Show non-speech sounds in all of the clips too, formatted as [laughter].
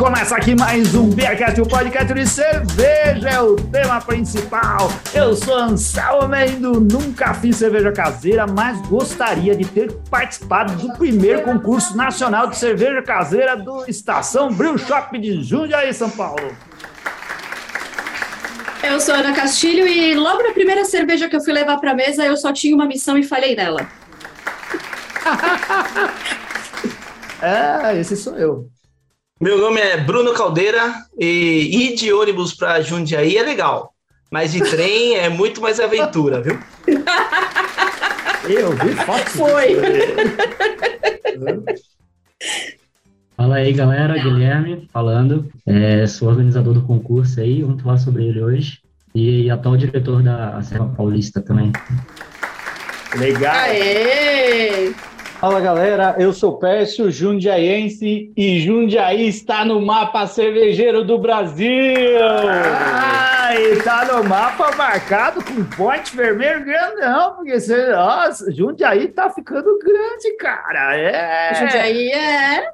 começa aqui mais um Beercast, o podcast de cerveja, é o tema principal. Eu sou Anselmo Mendo, nunca fiz cerveja caseira, mas gostaria de ter participado do primeiro concurso nacional de cerveja caseira do Estação Brew Shop de Jundiaí, São Paulo. Eu sou Ana Castilho e logo na primeira cerveja que eu fui levar para mesa, eu só tinha uma missão e falhei nela. [laughs] é, esse sou eu. Meu nome é Bruno Caldeira e ir de ônibus para Jundiaí é legal, mas de trem é muito mais aventura, viu? Eu vi foto. Foi. [laughs] Fala aí, galera. Guilherme falando. É, sou organizador do concurso aí, vamos falar sobre ele hoje. E atual diretor da Serra Paulista também. Legal. Aê! Fala galera, eu sou Pércio Jundiaense e Jundiaí está no mapa cervejeiro do Brasil! Ah, e tá no mapa marcado com ponte vermelho grandão, porque você, nossa, Jundiaí tá ficando grande, cara. É. Jundiaí é.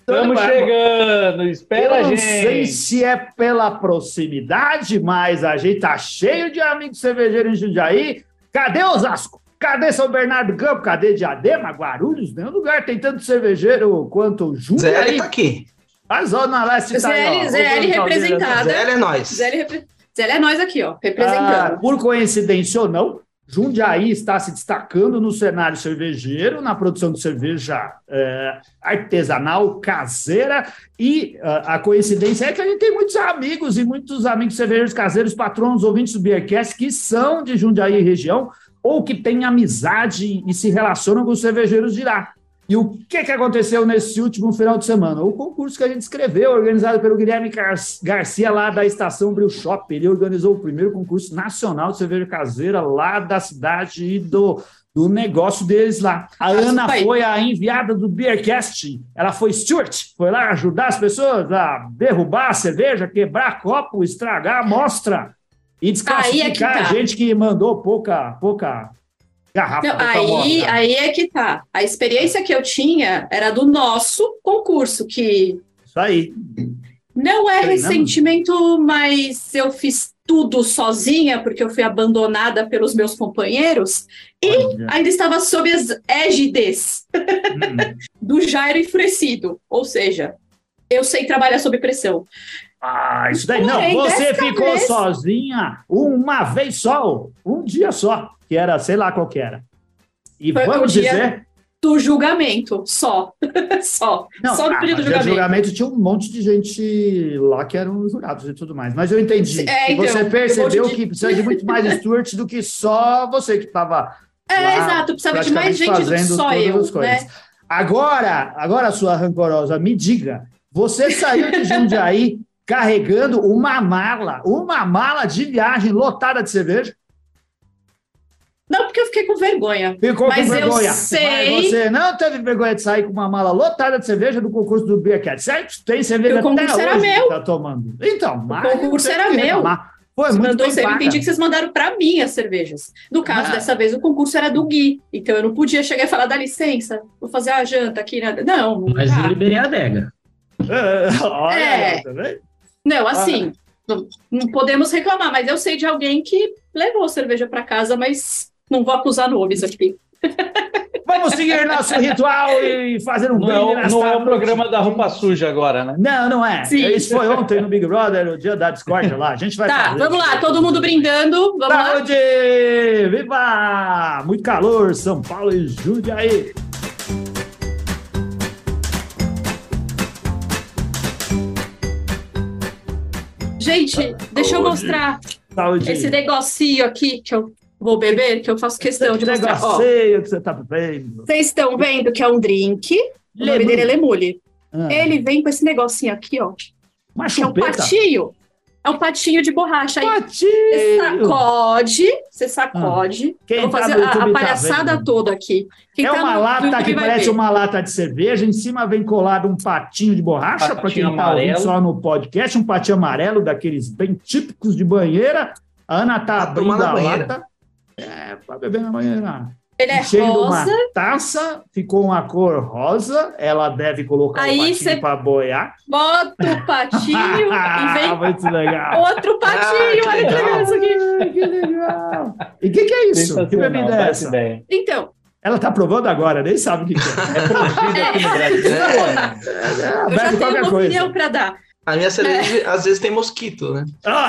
Estamos chegando, espera a Eu não gente! sei se é pela proximidade, mas a gente tá cheio de amigos cervejeiros em Jundiaí. Cadê Osasco? Cadê São Bernardo do Campo? Cadê Diadema, Guarulhos? Nenhum lugar tem tanto cervejeiro quanto Zé Jundiaí. tá aqui. A Zona Leste tá aí, ó. ZL, ZL Bruno Caldeira representada. Zé é nós. Zé repre... Zé é nós aqui, ó, Ah, representando. por coincidência ou não, Jundiaí está se destacando no cenário cervejeiro, na produção de cerveja eh, artesanal, caseira, e ah, a coincidência é que a gente tem muitos amigos e muitos amigos cervejeiros caseiros, patronos, ouvintes do Beercast, que são de Jundiaí e região, ou que têm amizade e se relacionam com os cervejeiros de lá. E o que, que aconteceu nesse último final de semana? O concurso que a gente escreveu, organizado pelo Guilherme Gar- Garcia, lá da Estação Brew Shop. Ele organizou o primeiro concurso nacional de cerveja caseira lá da cidade e do, do negócio deles lá. A Nossa, Ana foi a enviada do Beercast. Ela foi Stuart, foi lá ajudar as pessoas a derrubar a cerveja, quebrar copo, estragar a amostra e desclassificar é tá. a gente que mandou pouca, pouca garrafa. Não, aí, amostra. aí é que tá. A experiência que eu tinha era do nosso concurso, que Isso aí. não é Treinando? ressentimento, mas eu fiz tudo sozinha, porque eu fui abandonada pelos meus companheiros, e Olha. ainda estava sob as égides Hum. [laughs] do Jairo enfurecido. Ou seja, eu sei trabalhar sob pressão. Ah, isso daí não. Você ficou vez- sozinha uma vez só, um dia só, que era, sei lá qual que era. E Foi vamos o dia dizer. Do julgamento, só. [laughs] só. Não, só do ah, período do julgamento. julgamento tinha um monte de gente lá que eram jurados e tudo mais. Mas eu entendi. É, então, você um percebeu monte de- que precisa de muito mais Stuart do que só você que estava É, lá, exato, precisava de mais gente do que fazendo só todas eu, né? Agora, agora, sua rancorosa, me diga, você saiu de Jundiaí carregando uma mala, uma mala de viagem lotada de cerveja? Não, porque eu fiquei com vergonha. Ficou Mas com eu vergonha. sei- Mas você não teve vergonha de sair com uma mala lotada de cerveja do concurso do Beercat, certo? Tem cerveja O concurso até era hoje meu. que tá tomando. Então, mas concurso não tem era meu. Foi Você muito mandou, eu paga. entendi que vocês mandaram para mim as cervejas. No caso, Ah. dessa vez, o concurso era do Gui. Então eu não podia chegar e falar, dá licença, vou fazer a janta aqui. Né? Não, não Mas dá. eu liberei a adega. É, [laughs] olha, É. tá vendo? Não, assim, não, não podemos reclamar, mas eu sei de alguém que levou cerveja para casa, mas não vou acusar nomes aqui. Vamos seguir nosso ritual e fazer um Não, é não é o programa da roupa suja agora, né? Não, não é. Sim. Isso foi ontem no Big Brother, o dia da discórdia lá. A gente vai Tá, fazer. vamos lá, todo mundo brindando. Vamos lá. Saúde! Viva! Muito calor, São Paulo e Jundiaí. Gente, deixa eu mostrar Saúde. esse negocinho aqui que eu vou beber, que eu faço questão de mostrar. Ó, negocinho que você tá bebendo. vocês estão vendo que é um drink. O nome dele é Lemule. Ah, Ele vem com esse negocinho aqui, ó. uma Que é um chupeta. patinho. É um patinho de borracha. Aí você Patinho. sacode, você sacode. Quem eu vou tá fazer no a, a tá palhaçada vendo. toda aqui. Quem É tá uma no lata que parece ver. uma lata de cerveja, em cima vem colado um patinho de borracha, para quem Patinho tá ouvindo só no podcast, um patinho amarelo, daqueles bem típicos de banheira. A Ana tá Pra abrindo a banheira. lata. É, para beber na banheira. Ele é enchendo uma rosa. taça, ficou uma cor rosa, ela deve colocar Aí o patinho cê- para boiar. Bota o patinho [laughs] e vem Muito legal. outro patinho. Ah, que Olha que legal. isso aqui. Que legal. E o que, que é isso? Que bebida é essa? Então, Ela tá provando agora, nem sabe o que, que é. É produzido aqui no Brasil. É, eu já tenho uma coisa. opinião para dar. A minha cerveja às vezes tem mosquito, né? Ah!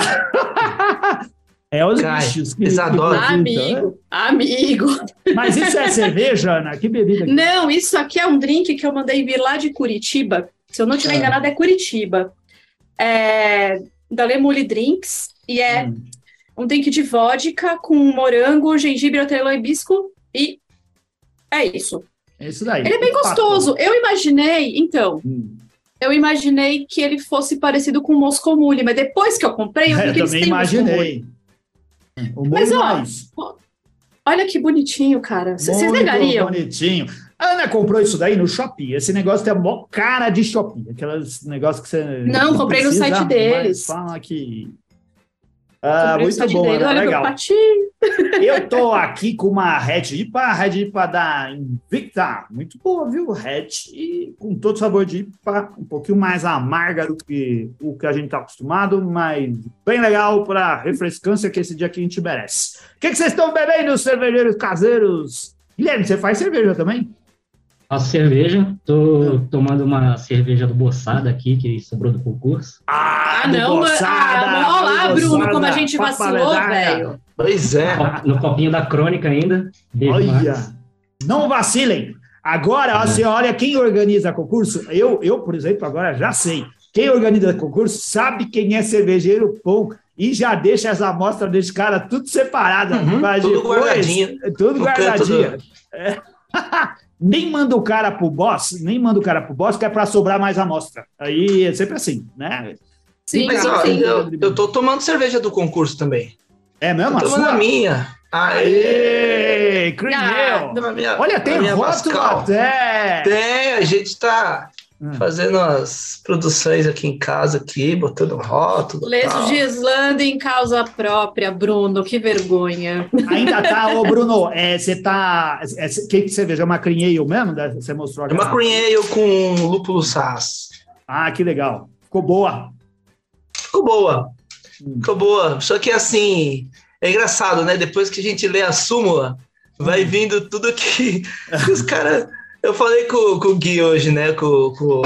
[laughs] É os Cai. bichos que. Que adoram. visitam, Amigo, amigo. né? Mas isso é cerveja, Ana? Que bebida? que- Não, isso aqui é um drink que eu mandei vir lá de Curitiba. Se eu não estiver Ah. enganada, é Curitiba. É da Lemuli Drinks. E é Hum. um drink de vodka com morango, gengibre, hortelã, hibisco. E é isso. É isso daí. Ele é bem gostoso. Eu imaginei, então, Hum. eu imaginei que ele fosse parecido com o Moscow Mule, mas depois que eu comprei, eu vi É, que eles também têm Mule. Mas, molho ó, mais. Olha que bonitinho, cara. Vocês negariam? bonitinho. A Ana comprou isso daí no Shopping. Esse negócio tem a maior cara de Shopping. Aqueles negócios que você. Não, comprei no site deles. Fala que. Ah, muito bom, dele. Ana, legal. [laughs] Eu tô aqui com uma Red IPA, Red IPA da Invicta. Muito boa, viu? Red e com todo sabor de IPA, um pouquinho mais amarga do que o que a gente tá acostumado, mas bem legal para refrescância que esse dia aqui a gente merece. O que, que vocês estão bebendo, cervejeiros caseiros? Guilherme, você faz cerveja também? Faço cerveja, tô tomando uma cerveja do Boçada aqui, que sobrou do concurso. Ah, do não, mas- Boçada, ah, olha lá, do Bruno, Boçada, como a gente vacilou, velho. Pois é. No copinho da crônica ainda. Beijo, Olha, Marcos. não vacilem. Agora, ó, você olha quem organiza concurso. Eu, eu, por exemplo, agora já sei. Quem organiza concurso sabe quem é cervejeiro bom e já deixa as amostras desse cara tudo separada. Uhum, tudo depois- guardadinho. Tudo guardadinho. É. [laughs] nem manda o cara pro boss, nem manda o cara pro boss, que é para sobrar mais amostra. Aí é sempre assim, né? Sim, Mas ó, sim. eu, eu tô tomando cerveja do concurso também. É mesmo? Tô tomando a minha. Aê! Aê, Crimeu! A minha- Olha, tem rótulo até. Tem, a gente tá Hum. fazendo as produções aqui em casa, aqui, botando rótulo. Islândia em causa própria, Bruno, que vergonha. Ainda tá, ô [laughs] Bruno, é, você tá. O é, que, que você veja? É uma cream ale mesmo? Você mostrou É uma cream ale com lúpulo sass. Ah, que legal. Ficou boa. Ficou boa. Hum. Ficou boa. Só que assim, é engraçado, né? Depois que a gente lê a súmula, vai vindo tudo que, que os [laughs] caras. Eu falei com, com o Gui hoje, né? Com, com,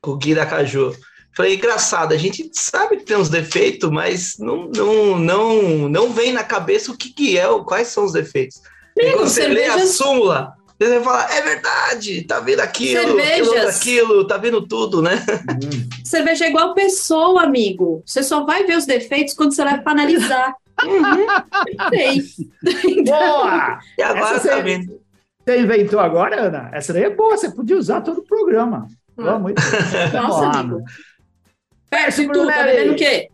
com o Gui da Caju. Falei, engraçado, a gente sabe que tem uns defeitos, mas não, não, não, não vem na cabeça o que, que é, o- quais são os defeitos. Amigo, quando você lê a cervejas- súmula, você vai falar, é verdade, tá vendo aquilo, aquilo, aquilo, tá vendo tudo, né? Cerveja é igual pessoa, amigo. Você só vai ver os defeitos quando você vai para analisar. Uhum. Sei. [laughs] Boa! E agora Essa tá vendo. Você inventou agora, Ana? Essa daí é boa, você podia usar todo o programa. Boa, muito bem. Nossa, amigo. Perto e tu, tá bebendo o quê?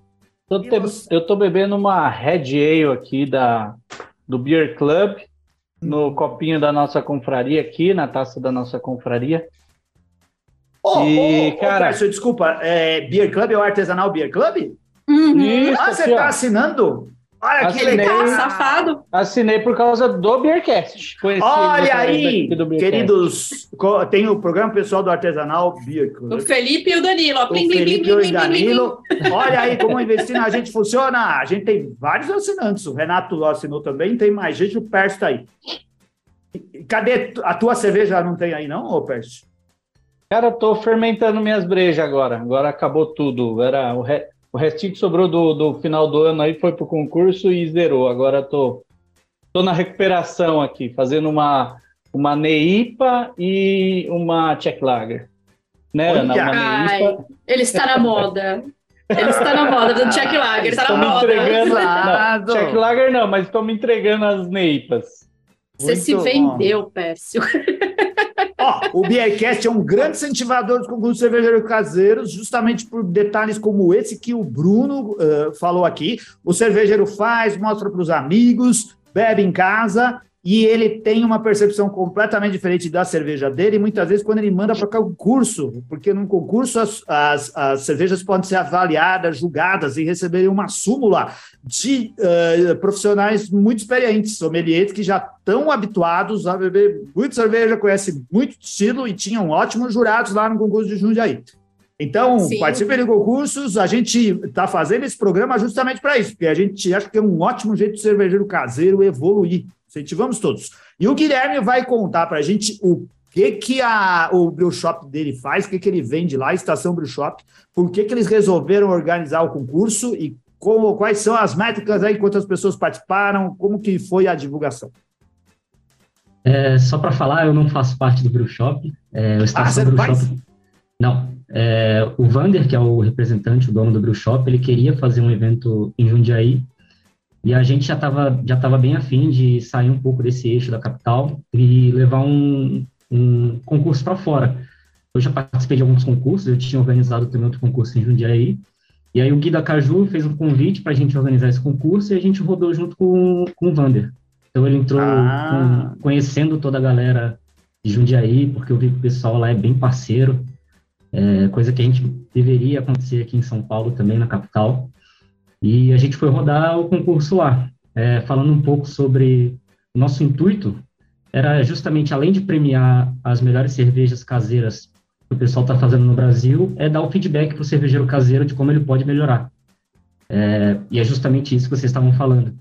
Tô te- eu tô bebendo uma Red Ale aqui da, do Beer Club, no copinho da nossa confraria aqui, na taça da nossa confraria. Ô, E, ô, cara- Pércio, desculpa, é, Beer Club é o Artesanal Beer Club? Uhum. Isso, Ah, você aqui, tá ó. assinando? Olha que Assinei. legal. Tá safado. Assinei por causa do Beercast. Olha aí, Beercast. queridos, tem o programa pessoal do Artesanal Beer O. Felipe e o Danilo. O plim, plim, plim, Felipe plim, e o. Danilo. Olha aí como investir na gente funciona. A gente tem vários assinantes. O Renato assinou também, tem mais gente. O Pércio tá aí. Cadê a tua cerveja? Não tem aí, não, ô Pércio? Cara, eu tô fermentando minhas brejas agora. Agora acabou tudo. Era o, re... o restinho que sobrou do, do final do ano aí foi pro concurso e zerou. Agora tô, tô na recuperação aqui, fazendo uma, uma Neipa e uma Czech Lager. Né, Ana? Ai, Neipa. ele está na moda. Ele está na moda do Jack Lager, ele está na me moda. entregando. Não, Czech Lager não, mas tô me entregando as Neipas. Você se Muito vendeu, Pércio. Ó, o Beercast é um grande incentivador dos concursos cervejeiros caseiros, justamente por detalhes como esse que o Bruno eh, falou aqui. O cervejeiro faz, mostra para os amigos, bebe em casa e ele tem uma percepção completamente diferente da cerveja dele, e muitas vezes quando ele manda para concurso, porque num concurso as, as, as, cervejas podem ser avaliadas, julgadas e receberem uma súmula de uh, profissionais muito experientes, sommeliers que já estão habituados a beber muito cerveja, conhecem muito estilo e tinham ótimos jurados lá no concurso de Jundiaí. Então, Sim. participem de concursos. A gente está fazendo esse programa justamente para isso, porque a gente acha que é um ótimo jeito de cervejeiro caseiro evoluir. Incentivamos todos. E o Guilherme vai contar para a gente o que, que a, o Brew Shop dele faz, o que, que ele vende lá, a Estação Brew Shop, por que, que eles resolveram organizar o concurso e como, quais são as métricas aí, quantas pessoas participaram, como que foi a divulgação. É, só para falar, eu não faço parte do Brew Shop. É, o Estação ah, Brew faz? Shop. Não. É, o Vander, que é o representante, o dono do Brew Shop, ele queria fazer um evento em Jundiaí e a gente já estava já tava bem afim de sair um pouco desse eixo da capital e levar um, um concurso para fora. Eu já participei de alguns concursos, eu tinha organizado também outro concurso em Jundiaí, e aí o Gui da Caju fez um convite para a gente organizar esse concurso e a gente rodou junto com, com o Vander. Então ele entrou ah. com, conhecendo toda a galera de Jundiaí, porque eu vi que o pessoal lá é bem parceiro, é, coisa que a gente deveria acontecer aqui em São Paulo também, na capital. E a gente foi rodar o concurso lá, é, falando um pouco sobre o nosso intuito, era justamente, além de premiar as melhores cervejas caseiras que o pessoal está fazendo no Brasil, é dar o feedback para o cervejeiro caseiro de como ele pode melhorar. É, e é justamente isso que vocês estavam falando.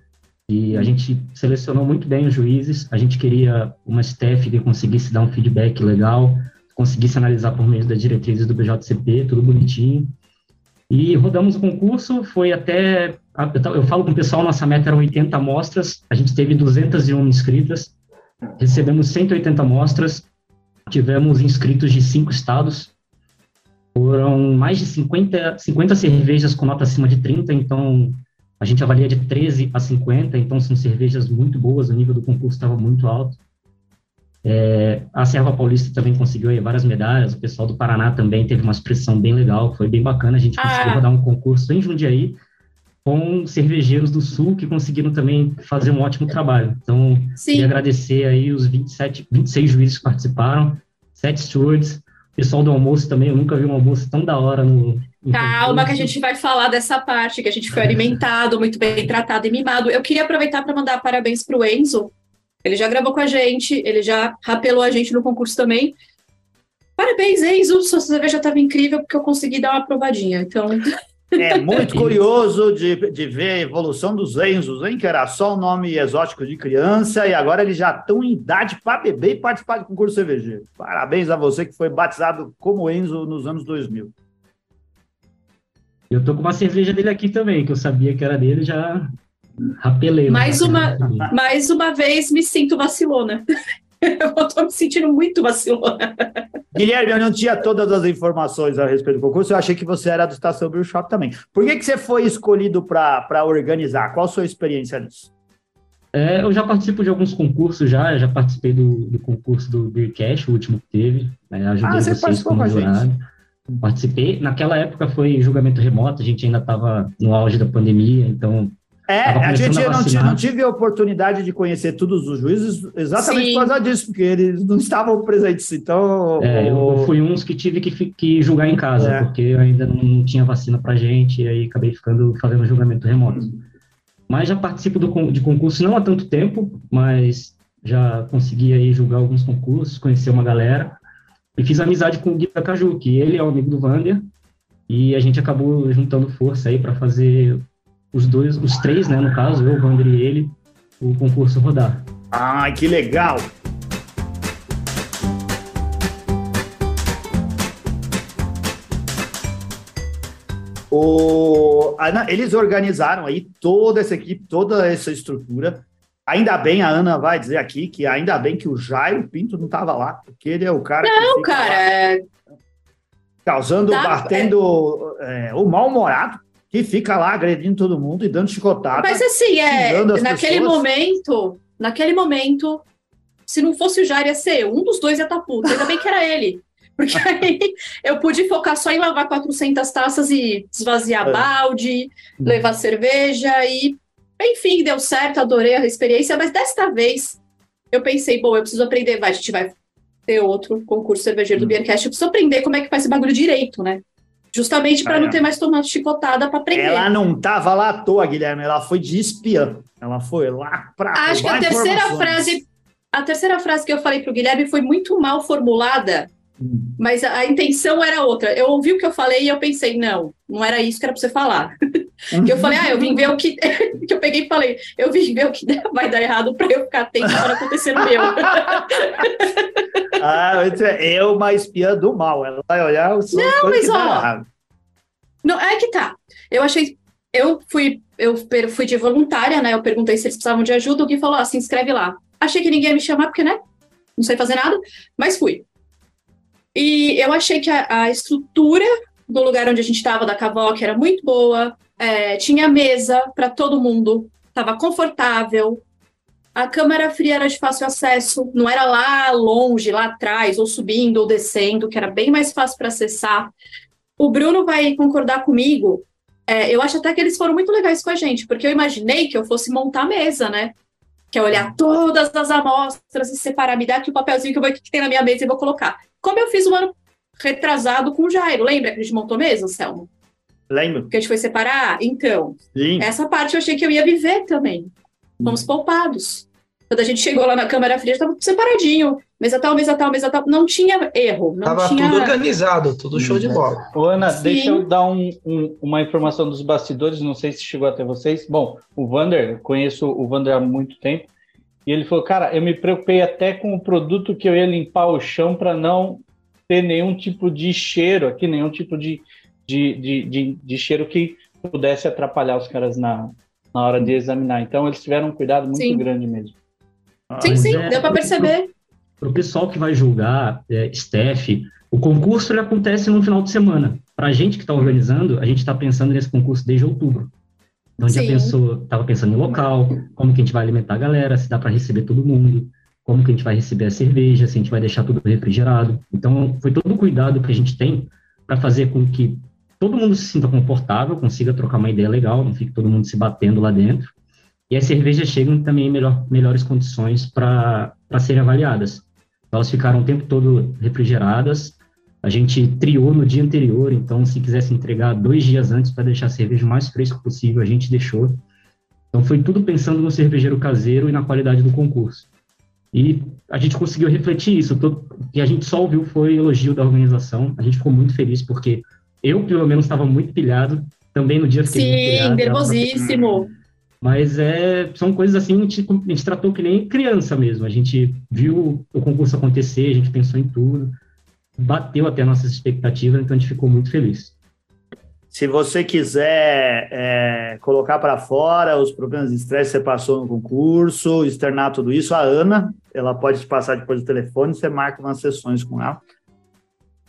E a gente selecionou muito bem os juízes, a gente queria uma staff que conseguisse dar um feedback legal, conseguisse analisar por meio das diretrizes do BJCP, tudo bonitinho, e rodamos o concurso, foi até. Eu falo com o pessoal, nossa meta era 80 amostras, a gente teve 201 inscritas, recebemos 180 amostras, tivemos inscritos de cinco estados, foram mais de 50, 50 cervejas com nota acima de 30, então a gente avalia de 13 a 50, então são cervejas muito boas, o nível do concurso estava muito alto. É, a Serva Paulista também conseguiu aí várias medalhas, o pessoal do Paraná também teve uma expressão bem legal, foi bem bacana, a gente ah. conseguiu rodar um concurso em Jundiaí com cervejeiros do Sul que conseguiram também fazer um ótimo trabalho. Então, Sim. queria agradecer aí os 27, 26 juízes que participaram, sete stewards, o pessoal do almoço também, eu nunca vi um almoço tão da hora no, Calma, que a gente vai falar dessa parte, que a gente foi alimentado, muito bem tratado e mimado. Eu queria aproveitar para mandar parabéns para o Enzo, ele já gravou com a gente, ele já rapelou a gente no concurso também. Parabéns, Enzo, sua cerveja estava incrível porque eu consegui dar uma provadinha. Então. É muito [laughs] curioso de, de ver a evolução dos Enzos, hein? Que era só o um nome exótico de criança e agora eles já estão em idade para beber e participar do concurso cervejeiro. Parabéns a você que foi batizado como Enzo nos anos 2000. Eu tô com uma cerveja dele aqui também, que eu sabia que era dele, já Rapelei. Mais uma, mais uma vez me sinto vacilona. [laughs] Eu estou me sentindo muito vacilona. Guilherme, eu não tinha todas as informações a respeito do concurso, eu achei que você era do Estação Brew Shop também. Por que, que você foi escolhido para organizar? Qual a sua experiência nisso? É, eu já participo de alguns concursos já, já participei do, do concurso do Beer Cash, o último que teve. Né, ajudei ah, você vocês como jurado. Participei. Naquela época foi julgamento remoto, a gente ainda estava no auge da pandemia, então é, a gente a não, não, tive a oportunidade de conhecer todos os juízes exatamente Sim. por causa disso, porque eles não [laughs] estavam presentes. Então, é, eu fui uns que tive que, que julgar em casa, é. porque ainda não tinha vacina para gente, e aí acabei ficando fazendo julgamento remoto. Mas já participo do, de concurso não há tanto tempo, mas já consegui aí julgar alguns concursos, conhecer uma galera, e fiz amizade com o Gui Caju, que ele é o amigo do Vander, e a gente acabou juntando força aí para fazer os dois, os três, né, no caso, eu, o Wander e ele, o concurso rodar. Ah, que legal! O, Ana, eles organizaram aí toda essa equipe, toda essa estrutura. Ainda bem, a Ana vai dizer aqui que ainda bem que o Jairo Pinto não estava lá, porque ele é o cara. Não, cara. É... Causando, tá, batendo é... É, o mal-humorado que fica lá agredindo todo mundo e dando chicotada. Mas assim, é, naquele pessoas. momento, naquele momento, se não fosse o Jair, ia ser um dos dois ia estar tá puto. Ainda bem que era ele. [laughs] Porque aí eu pude focar só em lavar 400 taças e esvaziar é. balde, levar cerveja e, enfim, deu certo, adorei a experiência, mas desta vez eu pensei, bom, eu preciso aprender, vai, a gente vai ter outro concurso cervejeiro do hum. Beercast, eu preciso aprender como é que faz esse bagulho direito, né? Justamente para ah, não é. ter mais tomado chicotada para aprender. Ela não tava lá à toa, Guilherme, ela foi de espiã. Ela foi lá para Acho que a terceira frase, a terceira frase que eu falei para o Guilherme foi muito mal formulada. Mas a, a, intenção era outra. Eu ouvi o que eu falei e eu pensei, não, não era isso que era para você falar. que eu falei, ah, eu vim ver o que. [laughs] que eu peguei e falei, eu vim ver o que [laughs] vai dar errado para eu ficar atento para acontecer no meu. [laughs] ah, é uma espiã do mal. Ela vai olhar o Não, mas ó. Não, é que tá. Eu achei. Eu fui, eu fui de voluntária, né? Eu perguntei se eles precisavam de ajuda. O Gui falou: ah, se inscreve lá. Achei que ninguém ia me chamar, porque, né? Não sei fazer nada, mas fui. E eu achei que a, a estrutura do lugar onde a gente estava, da Cavoc, era muito boa. É, tinha mesa para todo mundo, estava confortável. A câmara fria era de fácil acesso, não era lá longe, lá atrás, ou subindo ou descendo, que era bem mais fácil para acessar. O Bruno vai concordar comigo. É, eu acho até que eles foram muito legais com a gente, porque eu imaginei que eu fosse montar a mesa, né? Que é olhar todas as amostras e separar, me dar aqui o papelzinho que, eu vou, que tem na minha mesa e vou colocar. Como eu fiz um ano retrasado com o Jairo, lembra que a gente montou mesa, Selma? Lembro. Que a gente foi separar? Então, Sim. essa parte eu achei que eu ia viver também. Fomos poupados. Quando a gente chegou lá na Câmara Fria, estava separadinho. Mesa tal, mesa tal, mesa tal. Não tinha erro. Não Tava tinha... tudo organizado, tudo show de bola. Ô, Ana, Sim. deixa eu dar um, um, uma informação dos bastidores, não sei se chegou até vocês. Bom, o Vander, conheço o Vander há muito tempo, e ele falou, cara, eu me preocupei até com o produto que eu ia limpar o chão para não ter nenhum tipo de cheiro aqui, nenhum tipo de, de, de, de, de cheiro que pudesse atrapalhar os caras na, na hora de examinar. Então, eles tiveram um cuidado muito sim. grande mesmo. Sim, sim, é, deu para perceber. Para o pessoal que vai julgar, é, staff, o concurso ele acontece no final de semana. Para a gente que está organizando, a gente está pensando nesse concurso desde outubro. Então, a gente já pensou, estava pensando em local, como que a gente vai alimentar a galera, se dá para receber todo mundo, como que a gente vai receber a cerveja, se a gente vai deixar tudo refrigerado. Então, foi todo o cuidado que a gente tem para fazer com que todo mundo se sinta confortável, consiga trocar uma ideia legal, não fique todo mundo se batendo lá dentro. E as cervejas chegam também em melhor, melhores condições para serem avaliadas. Elas ficaram o tempo todo refrigeradas. A gente triou no dia anterior, então se quisesse entregar dois dias antes para deixar a cerveja o mais fresca possível, a gente deixou. Então foi tudo pensando no cervejeiro caseiro e na qualidade do concurso. E a gente conseguiu refletir isso. Todo, e a gente só ouviu foi elogio da organização. A gente ficou muito feliz porque eu, pelo menos, estava muito pilhado. Também no dia fiquei Sim, nervosíssimo. Mas é, são coisas assim, a gente, a gente tratou que nem criança mesmo. A gente viu o concurso acontecer, a gente pensou em tudo, bateu até nossas expectativas, então a gente ficou muito feliz. Se você quiser é, colocar para fora os problemas de estresse que você passou no concurso, externar tudo isso, a Ana, ela pode te passar depois do telefone, você marca umas sessões com ela.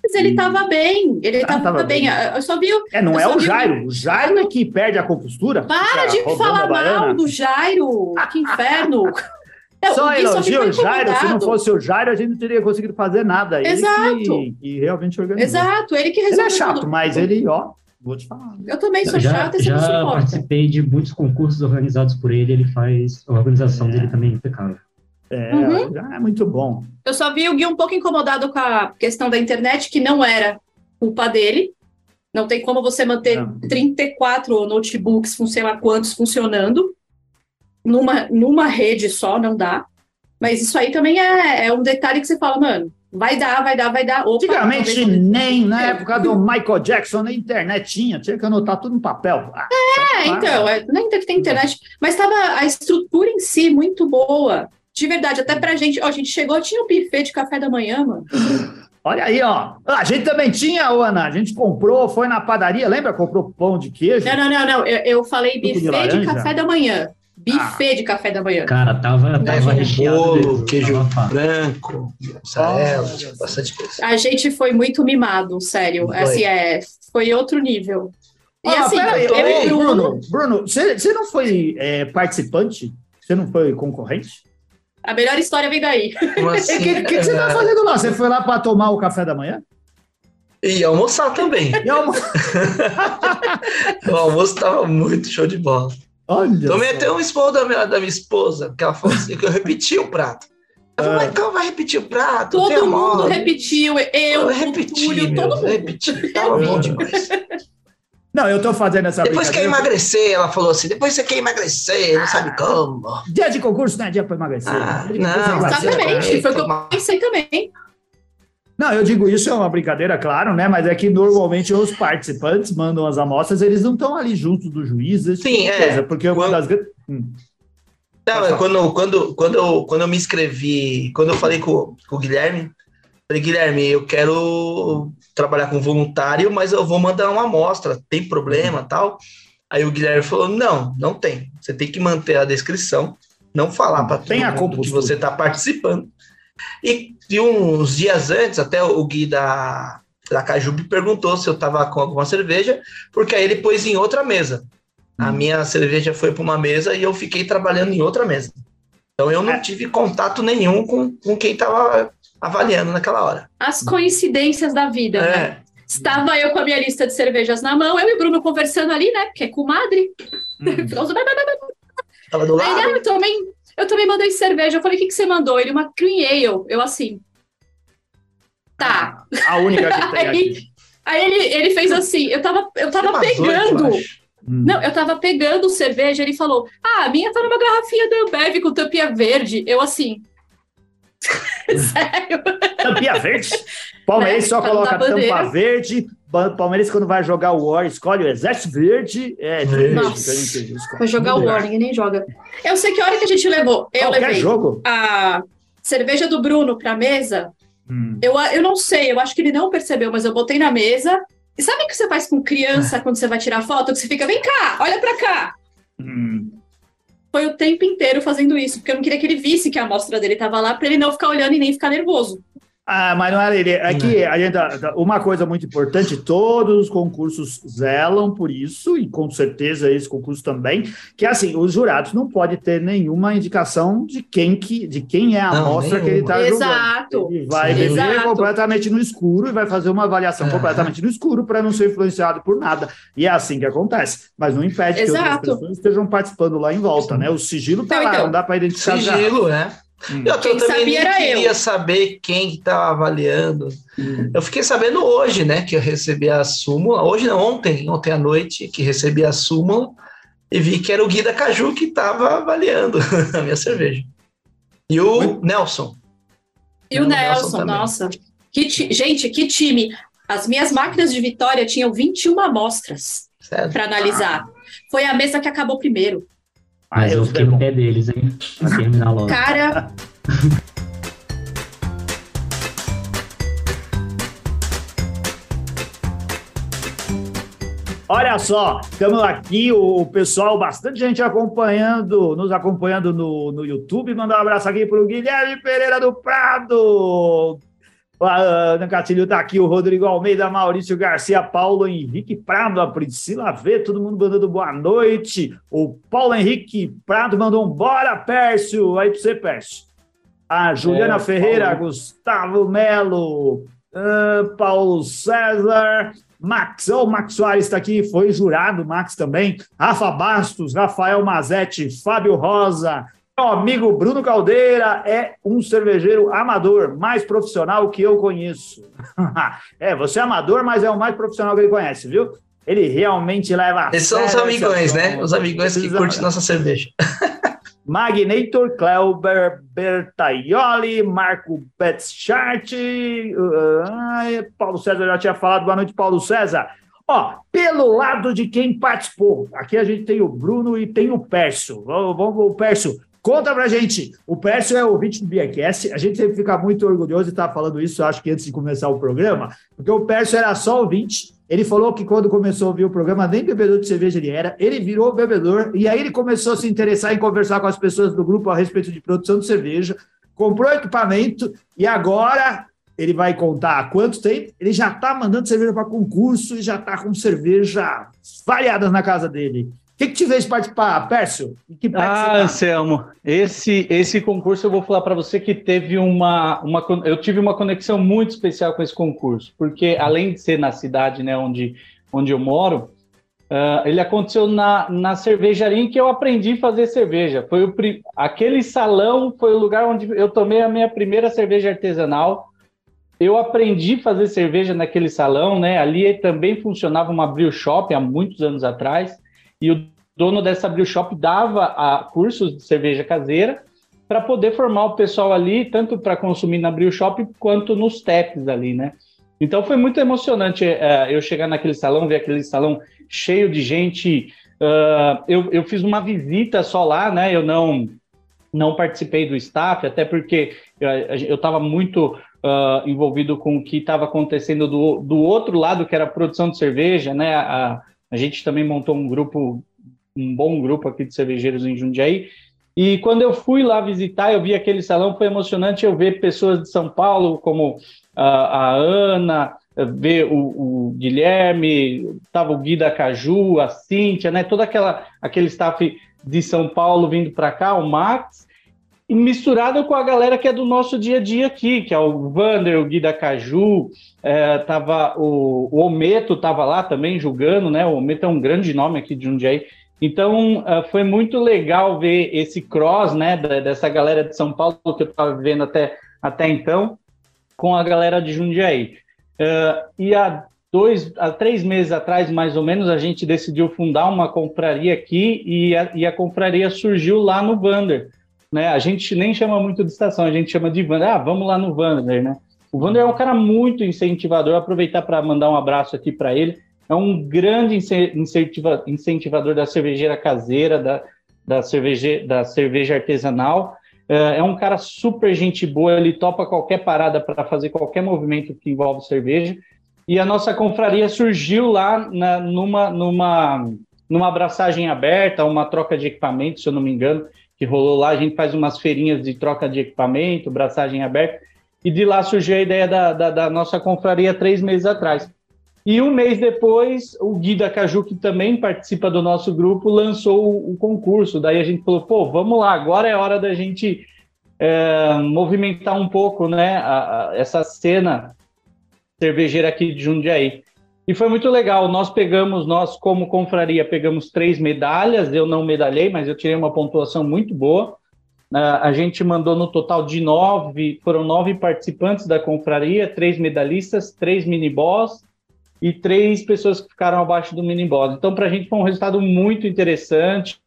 Mas ele estava bem, ele estava ah, bem. bem. Eu só vi. É, não é o Jairo. O Jairo é que perde a compostura. Para de falar mal do Jairo. Que inferno. [laughs] É, só elogio o Jairo. Se não fosse o Jairo, a gente não teria conseguido fazer nada. Ele Exato. Que, que realmente organizou. Exato, ele que resolveu. Ele é chato, tudo. mas ele, ó, vou te falar. Eu também sou já, chata e já participei de muitos concursos organizados por ele. Ele faz. A organização é. dele também é impecável. É, uhum. é muito bom. Eu só vi o Gui um pouco incomodado com a questão da internet, que não era culpa dele. Não tem como você manter não. 34 notebooks, sei lá quantos, funcionando numa, numa rede só, não dá. Mas isso aí também é, é um detalhe que você fala, mano, vai dar, vai dar, vai dar. Opa, Antigamente, nem na época do Michael Jackson, na internet tinha, tinha que anotar tudo no papel. Ah, é, então, é, nem tem internet, mas estava a estrutura em si muito boa. De verdade, até pra gente, ó, a gente chegou, tinha um buffet de café da manhã, mano. Olha aí, ó. A gente também tinha, Ana. A gente comprou, foi na padaria, lembra? Comprou pão de queijo. Não, não, não, não. Eu, eu falei buffet de, de, café da manhã. Buffet ah. de café da manhã. Cara, tava, tava recheado. Bolo, queijo tava branco, mussarela, oh, bastante coisa. A gente foi muito mimado, sério. Foi. Assim, é, foi outro nível. E ah, assim, peraí, eu, Bruno, Bruno, você, você não foi é, participante? Você não foi concorrente? A melhor história vem daí. O assim? [laughs] que, que, que, você tá fazendo lá? Você foi lá para tomar o café da manhã? E almoçar também. E almo... [laughs] o almoço tava muito show de bola. Olha Tomei só. até um esporro da minha, da minha esposa, que ela falou assim, que eu [laughs] repeti o prato. Falei, então vai repetir o prato. Todo mundo repetiu. Eu, eu repeti, Túlio, todo mundo. Repeti. Tava bom demais. Não, eu tô fazendo essa Depois quer emagrecer, ela falou assim. Depois você quer emagrecer, não sabe como. Dia de concurso não é dia para emagrecer. Ah, não, exatamente. Foi o que eu pensei também. Não, eu digo isso é uma brincadeira, claro, né? Mas é que normalmente os participantes mandam as amostras, eles não estão ali junto do juiz, esse Sim, tipo é. Coisa, porque quando... uma das hum. Não, quando, quando, quando, eu, quando eu me inscrevi, quando eu falei com, com o Guilherme, falei, Guilherme, eu quero trabalhar com voluntário, mas eu vou mandar uma amostra, tem problema tal? Aí o Guilherme falou, não, não tem. Você tem que manter a descrição, não falar para todo a mundo que você está participando. E, e, uns dias antes, até o Gui da, da Cajube perguntou se eu estava com alguma cerveja, porque aí ele pôs em outra mesa. A hum. minha cerveja foi para uma mesa e eu fiquei trabalhando em outra mesa. Então eu não é. tive contato nenhum com, com quem estava avaliando naquela hora. As coincidências da vida, é. né? Estava eu com a minha lista de cervejas na mão, eu e o Bruno conversando ali, né? Porque é comadre. Hum. [laughs] Tava do lado. Aí, ah, eu também, eu também mandei cerveja. Eu falei, o que, que você mandou? Ele, uma cream ale. Eu assim. Tá. A única que tem [laughs] aí, aí ele, ele fez assim, eu tava, eu tava pegando. Hum. Não, eu tava pegando cerveja, ele falou: Ah, a minha tá numa garrafinha da Ambev com tampinha verde. Eu assim. [laughs] Sério? Tampinha verde? [laughs] Palmeiras é, só coloca tampa verde. Palmeiras, quando vai jogar o War, escolhe o Exército Verde. É, Nossa, vai jogar o War, ninguém nem joga. Eu sei que a hora que a gente levou, eu Qualquer levei jogo. a cerveja do Bruno pra mesa. Hum. Eu, eu não sei, eu acho que ele não percebeu, mas eu botei na mesa. E sabe o que você faz com criança quando você vai tirar foto? Que você fica, vem cá, olha pra cá. Hum foi o tempo inteiro fazendo isso, porque eu não queria que ele visse que a amostra dele estava lá, para ele não ficar olhando e nem ficar nervoso. Ah, mas não era ele. É que a gente, uma coisa muito importante, todos os concursos zelam por isso, e com certeza esse concurso também, que é assim, os jurados não podem ter nenhuma indicação de quem, que, de quem é a não, amostra nenhuma. que ele está julgando. Exato. Ele vai Sim, beber completamente no escuro e vai fazer uma avaliação completamente no escuro para não ser influenciado por nada. E é assim que acontece. Mas não impede exato. que outras pessoas estejam participando lá em volta, né? O sigilo está então, lá, então, não dá para identificar. Sigilo, já. é. Hum. Eu, eu também queria eu. saber quem estava avaliando. Hum. Eu fiquei sabendo hoje, né, que eu recebi a súmula. Hoje não, ontem, ontem à noite, que recebi a súmula e vi que era o Guida Caju que estava avaliando [laughs] a minha cerveja. E o Nelson. E o, o Nelson, Nelson nossa. Que gente, que time. As minhas máquinas de vitória tinham 21 amostras para analisar. Foi a mesa que acabou primeiro. Mas eu fiquei no pé deles, hein? Pra terminar logo. Cara. [laughs] Olha só, estamos aqui, o pessoal, bastante gente acompanhando, nos acompanhando no, no YouTube. Mandar um abraço aqui para o Guilherme Pereira do Prado, a Ana Catilho está aqui, o Rodrigo Almeida, Maurício Garcia, Paulo Henrique Prado, a Priscila V, todo mundo mandando boa noite. O Paulo Henrique Prado mandou um bora, Pércio. Aí para você, Pércio. A Juliana é, Ferreira, Paulo. Gustavo Melo, uh, Paulo César, Max, oh, o Max Soares está aqui, foi jurado, Max também. Rafa Bastos, Rafael Mazetti, Fábio Rosa, meu amigo Bruno Caldeira é um cervejeiro amador, mais profissional que eu conheço. [laughs] é, você é amador, mas é o mais profissional que ele conhece, viu? Ele realmente leva Esses são os amigões, né? Os amigões que curtem nossa cerveja. [laughs] Magnator, Cleuber Bertaioli, Marco Betschart, uh, Paulo César já tinha falado, boa noite, Paulo César. Ó, pelo lado de quem participou, aqui a gente tem o Bruno e tem o Pércio. Vamos, o Pércio, Conta pra gente. O Pércio é ouvinte do Biacast. A gente sempre fica muito orgulhoso de estar falando isso, acho que antes de começar o programa, porque o Pércio era só ouvinte. Ele falou que quando começou a ouvir o programa, nem bebedor de cerveja ele era. Ele virou bebedor e aí ele começou a se interessar em conversar com as pessoas do grupo a respeito de produção de cerveja. Comprou equipamento e agora ele vai contar há quanto tempo. Ele já está mandando cerveja para concurso e já está com cerveja variadas na casa dele que, que te fez participar, Pércio? Ah, tá? Anselmo, esse, esse concurso eu vou falar para você que teve uma, uma. Eu tive uma conexão muito especial com esse concurso, porque além de ser na cidade né, onde, onde eu moro, Uh, ele aconteceu na, na cervejaria em que eu aprendi a fazer cerveja. Foi o, aquele salão foi o lugar onde eu tomei a minha primeira cerveja artesanal. Eu aprendi a fazer cerveja naquele salão, né? Ali também funcionava uma brew shop há muitos anos atrás e o dono dessa brew shop dava a, cursos de cerveja caseira para poder formar o pessoal ali, tanto para consumir na brew shop quanto nos taps ali, né? Então foi muito emocionante uh, eu chegar naquele salão, ver aquele salão cheio de gente. Uh, eu, eu fiz uma visita só lá, né? Eu não não participei do staff, até porque eu estava muito uh, envolvido com o que estava acontecendo do, do outro lado, que era a produção de cerveja, né? A, a gente também montou um grupo, um bom grupo aqui de cervejeiros em Jundiaí. E quando eu fui lá visitar, eu vi aquele salão, foi emocionante eu ver pessoas de São Paulo, como a, a Ana, ver o, o Guilherme, estava o Gui da Caju, a Cíntia, né? Todo aquela, aquele staff de São Paulo vindo para cá, o Max, misturado com a galera que é do nosso dia a dia aqui, que é o Vander, o Gui da Caju, é, tava o, o Ometo estava lá também julgando, né? O Ometo é um grande nome aqui de Jundiaí. Então, uh, foi muito legal ver esse cross, né, dessa galera de São Paulo que eu estava vivendo até, até então, com a galera de Jundiaí. Uh, e há dois, há três meses atrás, mais ou menos, a gente decidiu fundar uma confraria aqui e a, e a confraria surgiu lá no Vander. Né? A gente nem chama muito de estação, a gente chama de Vander. Ah, vamos lá no Vander, né? O Vander é um cara muito incentivador. aproveitar para mandar um abraço aqui para ele. É um grande incentiva, incentivador da cervejeira caseira, da, da, cerveje, da cerveja artesanal. É, é um cara super gente boa, ele topa qualquer parada para fazer qualquer movimento que envolve cerveja. E a nossa confraria surgiu lá na, numa, numa, numa abraçagem aberta, uma troca de equipamento, se eu não me engano, que rolou lá. A gente faz umas feirinhas de troca de equipamento, abraçagem aberta. E de lá surgiu a ideia da, da, da nossa confraria três meses atrás. E um mês depois, o Gui da Caju, que também participa do nosso grupo, lançou o, o concurso. Daí a gente falou, pô, vamos lá, agora é hora da gente é, movimentar um pouco né, a, a, essa cena cervejeira aqui de Jundiaí. E foi muito legal. Nós pegamos, nós como confraria, pegamos três medalhas. Eu não medalhei, mas eu tirei uma pontuação muito boa. Uh, a gente mandou no total de nove, foram nove participantes da confraria, três medalhistas, três mini-boss e três pessoas que ficaram abaixo do mini boss. Então, para a gente foi um resultado muito interessante.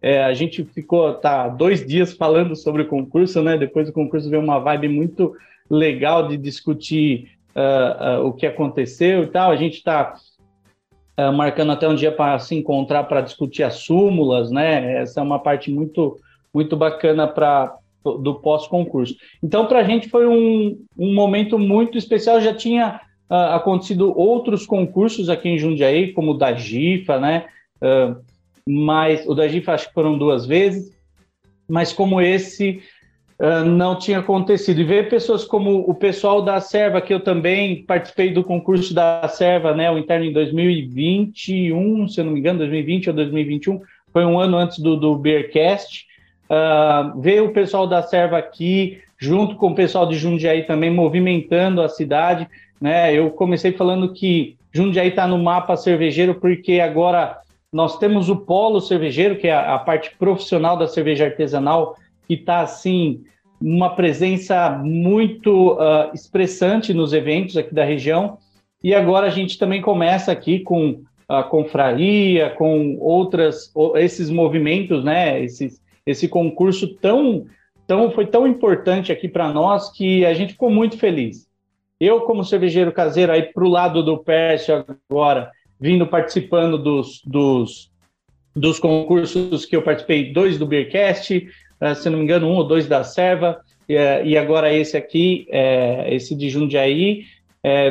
É, a gente ficou tá, dois dias falando sobre o concurso, né? Depois do concurso veio uma vibe muito legal de discutir uh, uh, o que aconteceu e tal. A gente está uh, ah, marcando até um dia para se encontrar para discutir as súmulas, né? Essa é uma parte muito muito bacana para do pós-concurso. Então, para a gente foi um, um momento muito especial. Já tinha acontecido outros concursos aqui em Jundiaí, como o da GIFA, né? Mas o da GIFA acho que foram duas vezes, mas como esse uh, não tinha acontecido. E ver pessoas como o pessoal da Serva, que eu também participei do concurso da Serva, né? O interno em 2021, se eu não me engano, 2020 ou 2021, foi um ano antes do, do Beercast. Uh, ver o pessoal da Serva aqui, junto com o pessoal de Jundiaí também, movimentando a cidade. Né? Eu comecei falando que Jundiaí está no mapa cervejeiro porque agora nós temos o polo cervejeiro, que é a, a parte profissional da cerveja artesanal, que está assim uma presença muito uh, expressante nos eventos aqui da região. E agora a gente também começa aqui com a confraria, com outras esses movimentos, né? Esse, esse concurso tão, tão foi tão importante aqui para nós que a gente ficou muito feliz. Eu, como cervejeiro caseiro, aí para o lado do Pércio agora, vindo participando dos, dos, dos concursos que eu participei, dois do Beercast, se não me engano, um ou dois da Serva, e agora esse aqui, uh, esse de Jundiaí.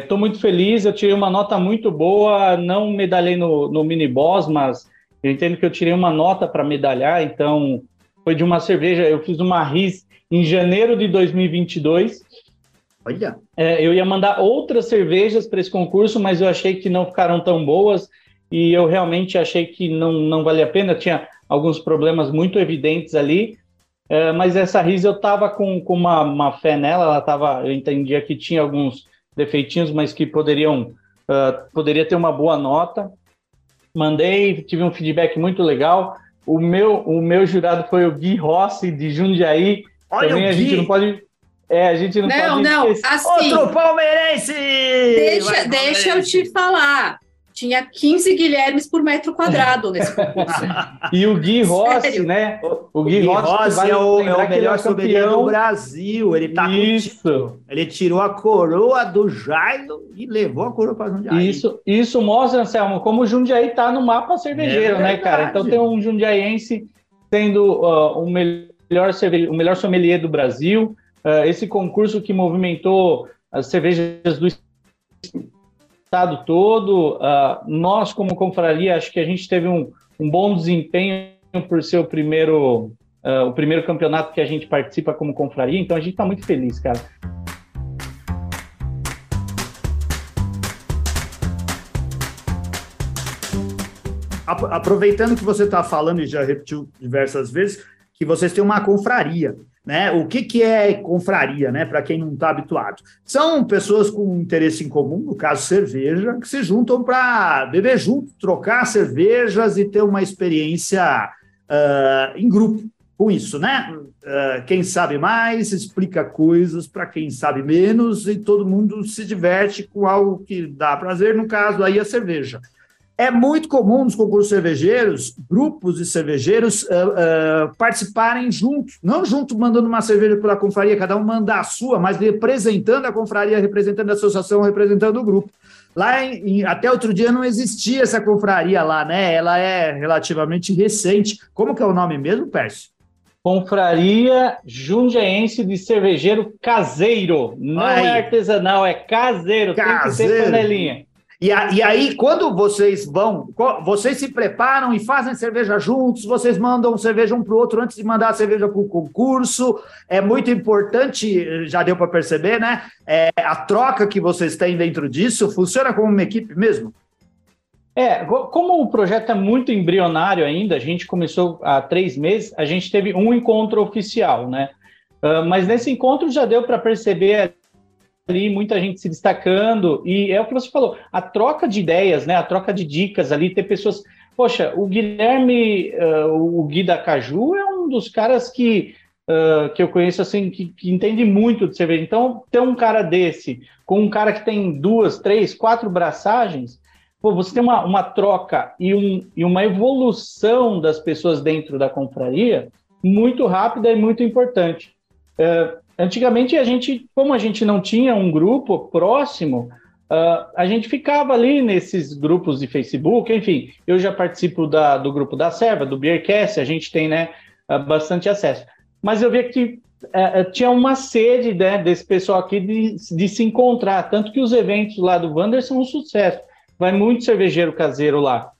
Estou muito feliz, eu tirei uma nota muito boa, não medalhei no, no mini boss, mas eu entendo que eu tirei uma nota para medalhar, então foi de uma cerveja, eu fiz uma RIS em janeiro de 2022, Olha. É, eu ia mandar outras cervejas para esse concurso, mas eu achei que não ficaram tão boas e eu realmente achei que não, não valia a pena. Tinha alguns problemas muito evidentes ali, é, mas essa Riz eu estava com, com uma, uma fé nela. Ela tava, eu entendia que tinha alguns defeitinhos, mas que poderiam uh, poderia ter uma boa nota. mandei, tive um feedback muito legal. O meu, o meu jurado foi o Gui Rossi, de Jundiaí. Olha Também a gente não pode. É, a gente não, não pode. Não, não, assim. Outro palmeirense! Deixa, Vai, deixa eu te falar tinha 15 Guilhermes por metro quadrado [laughs] nesse concurso. e o Gui Rossi, né? O Gui, Gui Rossi, Rossi é o, é o melhor sommelier do Brasil. Ele tá isso. Ele tirou a coroa do Jairo e levou a coroa para Jundiaí. Isso, isso mostra, Anselmo, como o Jundiaí tá no mapa cervejeiro, é né, cara? Então tem um jundiaiense sendo uh, o melhor o melhor sommelier do Brasil. Uh, esse concurso que movimentou as cervejas do estado todo. Uh, nós, como confraria, acho que a gente teve um, um bom desempenho por ser o primeiro, uh, o primeiro campeonato que a gente participa como confraria, então a gente está muito feliz, cara. Aproveitando que você está falando e já repetiu diversas vezes, que vocês têm uma confraria. Né? O que, que é confraria, né? Para quem não está habituado? São pessoas com interesse em comum, no caso cerveja, que se juntam para beber junto, trocar cervejas e ter uma experiência uh, em grupo com isso, né? Uh, quem sabe mais explica coisas para quem sabe menos e todo mundo se diverte com algo que dá prazer, no caso aí a cerveja. É muito comum nos concursos cervejeiros, grupos de cervejeiros uh, uh, participarem juntos, não junto mandando uma cerveja pela confraria, cada um manda a sua, mas representando a confraria, representando a associação, representando o grupo. Lá, em, até outro dia, não existia essa confraria lá, né? Ela é relativamente recente. Como que é o nome mesmo, Pércio? Confraria Jundiaense de Cervejeiro Caseiro. Não Ai. é artesanal, é caseiro. caseiro. Tem que ter panelinha. E, a, e aí, quando vocês vão, vocês se preparam e fazem cerveja juntos, vocês mandam cerveja um para o outro antes de mandar a cerveja para o concurso. É muito importante, já deu para perceber, né? É, a troca que vocês têm dentro disso funciona como uma equipe mesmo? É, como o projeto é muito embrionário ainda, a gente começou há três meses, a gente teve um encontro oficial, né? Uh, mas nesse encontro já deu para perceber ali, muita gente se destacando, e é o que você falou, a troca de ideias, né, a troca de dicas ali, ter pessoas... Poxa, o Guilherme, uh, o Gui da Caju é um dos caras que, uh, que eu conheço, assim, que, que, entende muito de cerveja. Então, ter um cara desse, com um cara que tem duas, três, quatro braçagens, pô, você tem uma, uma troca e, um, e uma evolução das pessoas dentro da confraria muito rápida e muito importante. Uh, Antigamente, a gente, como a gente não tinha um grupo próximo, uh, a gente ficava ali nesses grupos de Facebook, enfim, eu já participo da, do grupo da Serva, do Beercast, a gente tem né, uh, bastante acesso. Mas eu via que uh, tinha uma sede né, desse pessoal aqui de, de se encontrar, tanto que os eventos lá do Wander são um sucesso. Vai muito cervejeiro caseiro lá.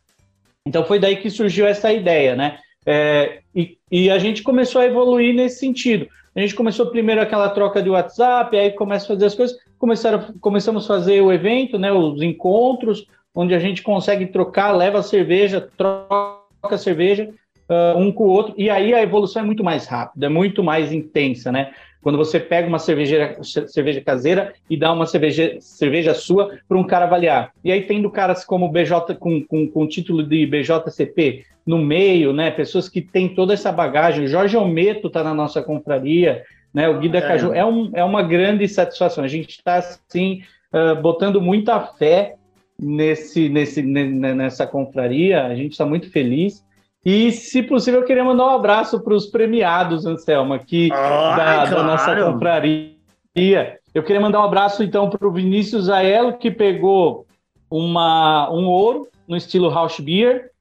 Então foi daí que surgiu essa ideia, né? É, e, e, a gente começou a evoluir nesse sentido. A gente começou primeiro aquela troca de WhatsApp, aí começa a fazer as coisas, começaram, começamos a fazer o evento, né, os encontros, onde a gente consegue trocar, leva a cerveja, troca cerveja uh, um com o outro, e aí a evolução é muito mais rápida, é muito mais intensa, né? Quando você pega uma cerveja, cerveja caseira e dá uma cerveja, cerveja sua para um cara avaliar. E aí tendo caras como BJ com, com, com título de BJCP, no meio, né? Pessoas que têm toda essa bagagem. O Jorge Almeto está na nossa confraria, né? O Guida é. Caju é, um, é uma grande satisfação. A gente está assim uh, botando muita fé nesse, nesse, nessa confraria. A gente está muito feliz. E, se possível, eu queria mandar um abraço para os premiados, Anselmo, aqui da, claro. da, nossa confraria. Eu queria mandar um abraço, então, para o Vinícius Aelo, que pegou uma, um ouro no estilo House Beer.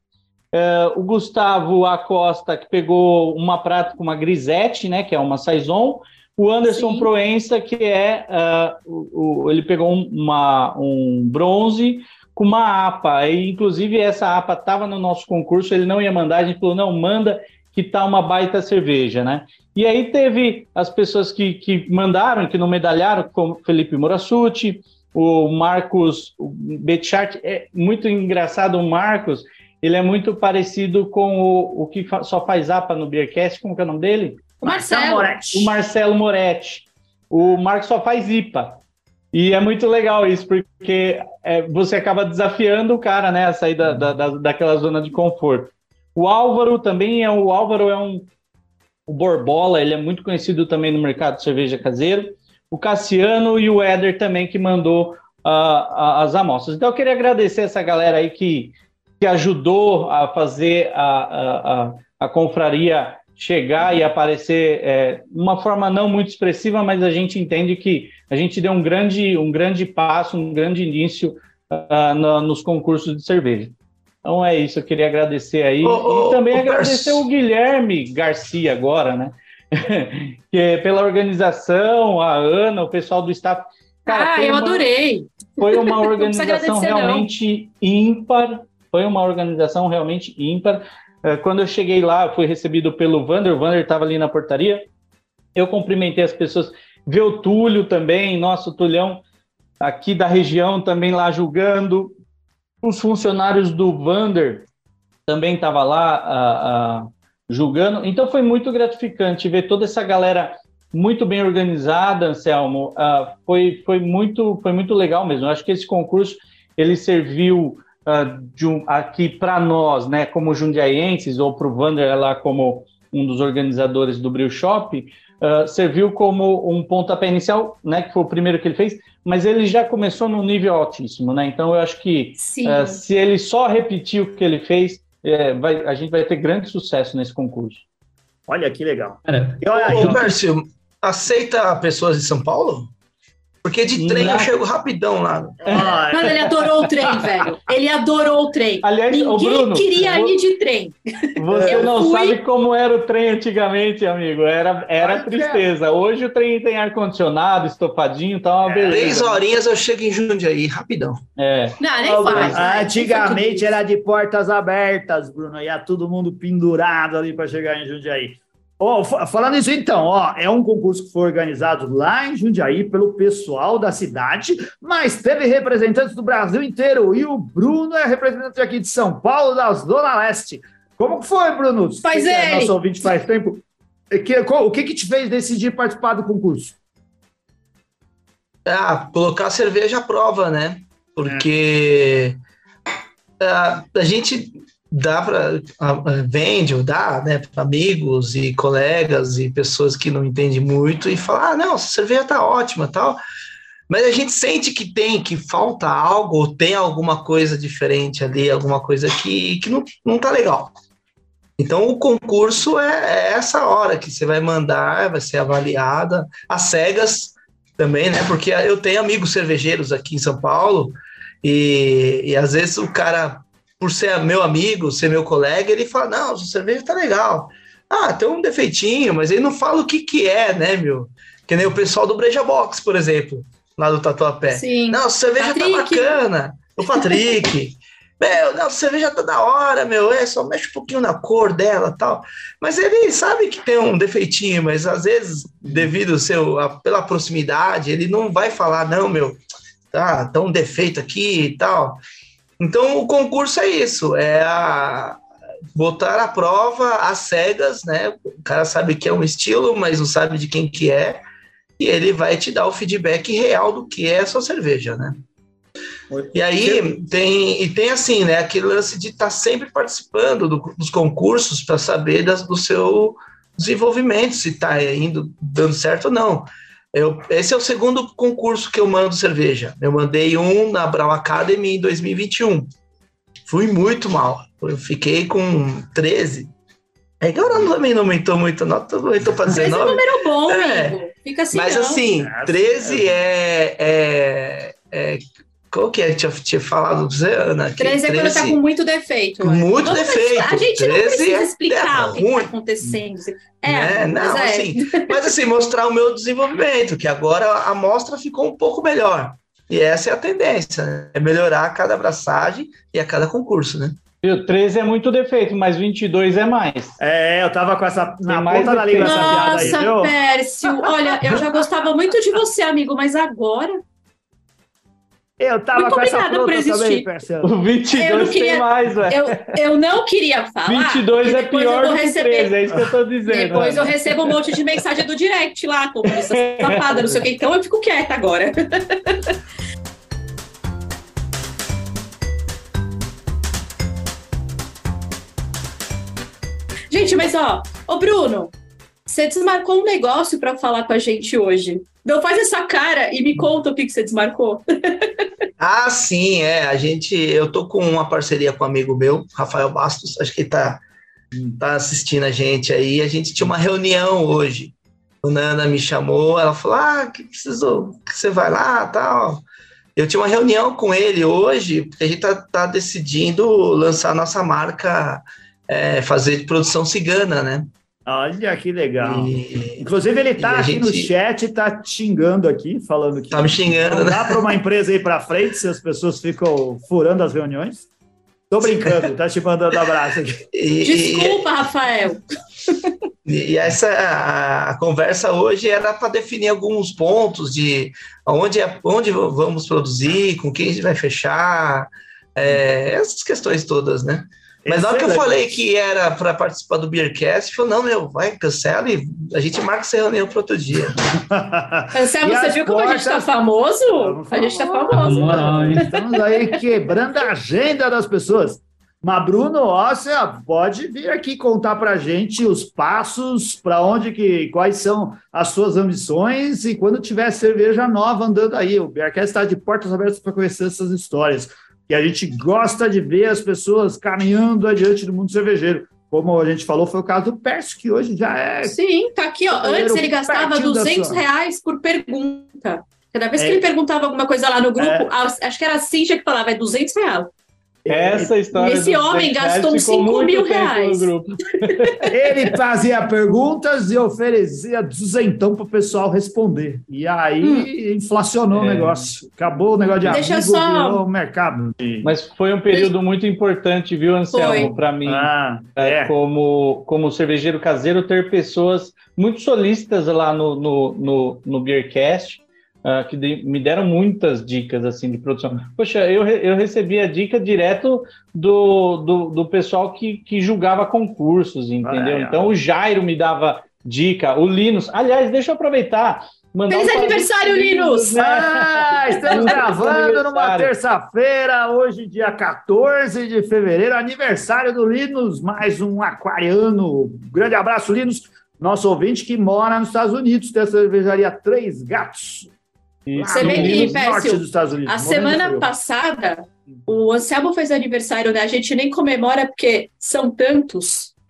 Uh, o Gustavo Acosta, que pegou uma prata com uma grisete, né, que é uma saison. O Anderson Sim. Proença, que é, uh, o, o, ele pegou uma, um bronze com uma APA. E, inclusive, essa APA estava no nosso concurso, ele não ia mandar, a gente falou, não, manda, que tá uma baita cerveja, né? E aí teve as pessoas que, que mandaram, que não medalharam, como Felipe Morassuti, o Marcos Betchart, é muito engraçado o Marcos, ele é muito parecido com o, o que fa só faz APA no Beercast, como que é o nome dele? O Marcelo Moretti. O Marcelo Moretti. O Marcos só faz IPA. E é muito legal isso, porque é, você acaba desafiando o cara, né, a sair da, da, da, daquela zona de conforto. O Álvaro também é o Álvaro é um o Borbola, ele é muito conhecido também no mercado de cerveja caseiro. O Cassiano e o Éder também que mandou uh, as amostras. Então eu queria agradecer essa galera aí que, que ajudou a fazer a, a, a, a confraria chegar e aparecer é, uma forma não muito expressiva, mas a gente entende que a gente deu um grande, um grande passo, um grande início uh, no, nos concursos de cerveja. Então é isso, eu queria agradecer aí. Oh, e também oh, agradecer o Guilherme Garcia agora, né? [laughs] que é pela organização, a Ana, o pessoal do staff. Cara, ah, eu uma, adorei. Foi [laughs] uma organização realmente não. ímpar. Foi uma organização realmente ímpar. É, quando eu cheguei lá, fui recebido pelo Vander, o Vander estava ali na portaria. Eu cumprimentei as pessoas, vi o Túlio também, nosso Tulhão aqui da região também lá julgando. Os funcionários do Vander também estavam lá julgando. Então foi muito gratificante ver toda essa galera muito bem organizada, Anselmo. Uh, foi, foi, muito, foi muito legal mesmo. Eu acho que esse concurso ele serviu um, aqui para nós, né, como jundiaienses, ou para o Wander lá como um dos organizadores do Brew Shop, uh, serviu como um pontapé inicial, né, que foi o primeiro que ele fez, mas ele já começou num nível altíssimo, né? Então eu acho que uh, se ele só repetir o que ele fez, é, vai, a gente vai ter grande sucesso nesse concurso. Olha que legal. Cara, Ô, Márcio, aceita pessoas de São Paulo? Porque de trem eu chego rapidão lá. Ah, Mano, ele adorou o trem, [laughs] velho. Ele adorou o trem. Aliás, Ninguém Bruno, queria ir de trem. Você eu não fui... sabe como era o trem antigamente, amigo. Era, era tristeza. Hoje o trem tem ar-condicionado, estofadinho, tá uma beleza. Três horinhas eu chego em Jundiaí, rapidão. É. Não, nem faz. Né? Antigamente era de portas abertas, Bruno. Ia todo mundo pendurado ali para chegar em Jundiaí. Oh, falando isso então, ó, é um concurso que foi organizado lá em Jundiaí pelo pessoal da cidade, mas teve representantes do Brasil inteiro e o Bruno é representante aqui de São Paulo, da Zona Leste. Como que foi, Bruno? Faz ele. É nosso ouvinte faz tempo. O que, que te fez decidir participar do concurso? Ah, colocar a cerveja à prova, né? Porque é. a, a gente dá para vende ou dá né, para amigos e colegas e pessoas que não entendem muito e falar, ah, não, essa cerveja tá ótima tal. Mas a gente sente que tem, que falta algo, ou tem alguma coisa diferente ali, alguma coisa que, que não, não tá legal. Então o concurso é, é essa hora que você vai mandar, vai ser avaliada, às cegas também, né? Porque eu tenho amigos cervejeiros aqui em São Paulo, e, e às vezes o cara por ser meu amigo, ser meu colega, ele fala: não, sua cerveja tá legal. Ah, tem um defeitinho, mas ele não fala o que que é, né, meu? Que nem o pessoal do Breja Box, por exemplo, lá do Tatuapé. Sim. Não, sua cerveja tá Patrick. tá bacana. O Patrick. [laughs] meu, não, a cerveja tá da hora, meu, é, só mexe um pouquinho na cor dela tal. Mas ele sabe que tem um defeitinho, mas às vezes, devido ao seu, a, pela proximidade, ele não vai falar, não, meu, tá, tá um defeito aqui e tal. Então, o concurso é isso, é a, botar a prova às cegas, né? O cara sabe que é um estilo, mas não sabe de quem que é, e ele vai te dar o feedback real do que é a sua cerveja, né? E aí tem e tem assim, né? Aquele lance de estar tá sempre participando do, dos concursos para saber das, do seu desenvolvimento, se está indo dando certo ou não. Eu, esse é o segundo concurso que eu mando cerveja. Eu mandei um na Brau Academy em 2021. Fui muito mal. Eu fiquei com 13. É que agora também não aumentou muito, não aumentou para 19. Esse é um número bom, é. amigo. Fica assim. Mas não. assim, 13 é, é, é qual que é? Tinha, tinha falado pra você, Ana? 13 é quando tá com muito defeito. Com muito defeito. A gente não precisa é explicar é o que está acontecendo. É, né? não, mas, é. assim, mas assim, mostrar o meu desenvolvimento, que agora a amostra ficou um pouco melhor. E essa é a tendência, né? é melhorar a cada abraçagem e a cada concurso, né? O 13 é muito defeito, mas 22 é mais. É, eu tava com essa na ponta da língua essa piada aí, viu? Nossa, Pércio, olha, eu já gostava muito de você, amigo, mas agora Eu tava Muito com essa por também. O 22 queria- tem mais, velho. Eu, eu não queria falar. 22 e é pior do que receber 13, é isso que eu tô dizendo. Depois eu recebo um monte de mensagem do direct lá, comunista [laughs] safada, não sei o que. Então eu fico quieta agora. [laughs] Gente, mas ó, ô Bruno, você desmarcou um negócio para falar com a gente hoje. Não faz essa cara e me conta o que, que você desmarcou. [laughs] Ah, sim, é. A gente, eu tô com uma parceria com um amigo meu, Rafael Bastos, acho que ele tá, tá assistindo a gente aí. A gente tinha uma reunião hoje. O Nana me chamou, ela falou: Ah, que precisou, que você vai lá tal. Eu tinha uma reunião com ele hoje, porque a gente tá, tá decidindo lançar a nossa marca, é, fazer de produção cigana, né? Olha que legal. E Inclusive, ele E tá a aqui no gente- chat, tá xingando aqui, falando que tá me xingando, não né? dá para uma empresa ir para frente se as pessoas ficam furando as reuniões. Tô brincando, tá te mandando abraço aqui. E- e- Desculpa, Rafael. E essa a, a conversa hoje era para definir alguns pontos de onde, é- onde vamos produzir, com quem a gente vai fechar, é, essas questões todas, né? Mas na hora que eu Excelente. falei que era para participar do Beercast, falou, não, meu, vai, cancela e a gente marca essa reunião para outro dia. [laughs] Anselmo, E você viu como a gente tá portas- famoso? A gente tá famosos. famoso. Moral, hein? Estamos aí quebrando a agenda das pessoas. Mas, Bruno, ó, você pode vir aqui contar para gente os passos, para onde que, quais são as suas ambições e quando tiver cerveja nova andando aí. O Bearcast está de portas abertas para conhecer essas histórias. E a gente gosta de ver as pessoas caminhando adiante do mundo cervejeiro. Como a gente falou, foi o caso do Pércio, que hoje já é Sim, tá aqui, ó. Antes ele gastava Pertinho da 200 sua. reais por pergunta. Cada vez que É. ele perguntava alguma coisa lá no grupo, É. acho que era a Cíntia que falava, é 200 reais. Essa história. Esse homem gastou uns ficou 5 muito mil reais. [laughs] Ele fazia perguntas e oferecia duzentão para o pessoal responder. E aí inflacionou o É. negócio. Acabou o negócio de Deixa amigo, só- virou um mercado. Mas foi um período muito importante, viu, Anselmo, para mim. Ah, É, é. como, como cervejeiro caseiro, ter pessoas muito solícitas lá no, no, no, no Beercast, ah, que de- me deram muitas dicas assim de produção. Poxa, eu, eu recebi a dica direto do, do, do pessoal que, que julgava concursos, entendeu? Ah, é. Então o Jairo me dava dica, o Linus. Aliás, deixa eu aproveitar. Mandar Feliz um aniversário, Linus! né? Ah, estamos gravando numa terça-feira, hoje, dia 14 de fevereiro, aniversário do Linus, mais um aquariano. Grande abraço, Linus, nosso ouvinte que mora nos Estados Unidos, tem a cervejaria Três Gatos. Você vê que, Pércio, dos Estados Unidos. A semana frio. passada, o Anselmo fez aniversário, né? A gente nem comemora porque são tantos. [laughs]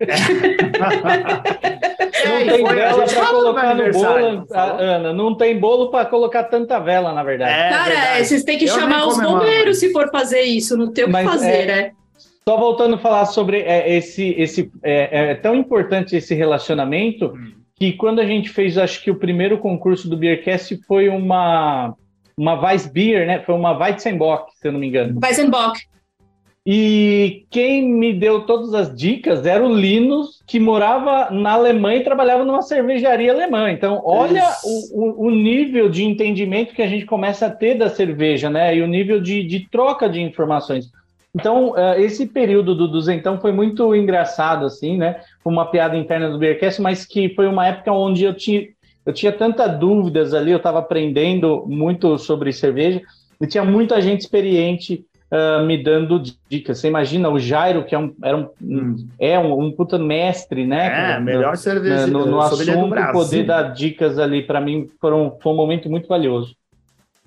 Não É, tem vela para colocar no bolo, Ana. Não tem bolo para colocar tanta vela, na verdade. É Cara, verdade. vocês têm que Eu chamar os bombeiros se for fazer isso, não tem o que fazer, é, né? Só voltando a falar sobre é, esse, esse é, é tão importante esse relacionamento Hum. Que quando a gente fez, acho que o primeiro concurso do Beercast foi uma uma Weissbier, né? Foi uma Weizenbock, se eu não me engano. Weizenbock. E quem me deu todas as dicas era o Linus, que morava na Alemanha e trabalhava numa cervejaria alemã. Então, olha o, o, o nível de entendimento que a gente começa a ter da cerveja, né? E o nível de, de troca de informações. Então, eh, esse período do duzentão foi muito engraçado, assim, né? Foi uma piada interna do Beercast, mas que foi uma época onde eu tinha, eu tinha tantas dúvidas ali, eu estava aprendendo muito sobre cerveja, e tinha muita gente experiente ah, me dando dicas. Você imagina o Jairo, que é um, era um, Hum. é um, um puta mestre, né? É, No- melhor cerveja no, no assunto, poder dar dicas ali para mim foram, foi um momento muito valioso.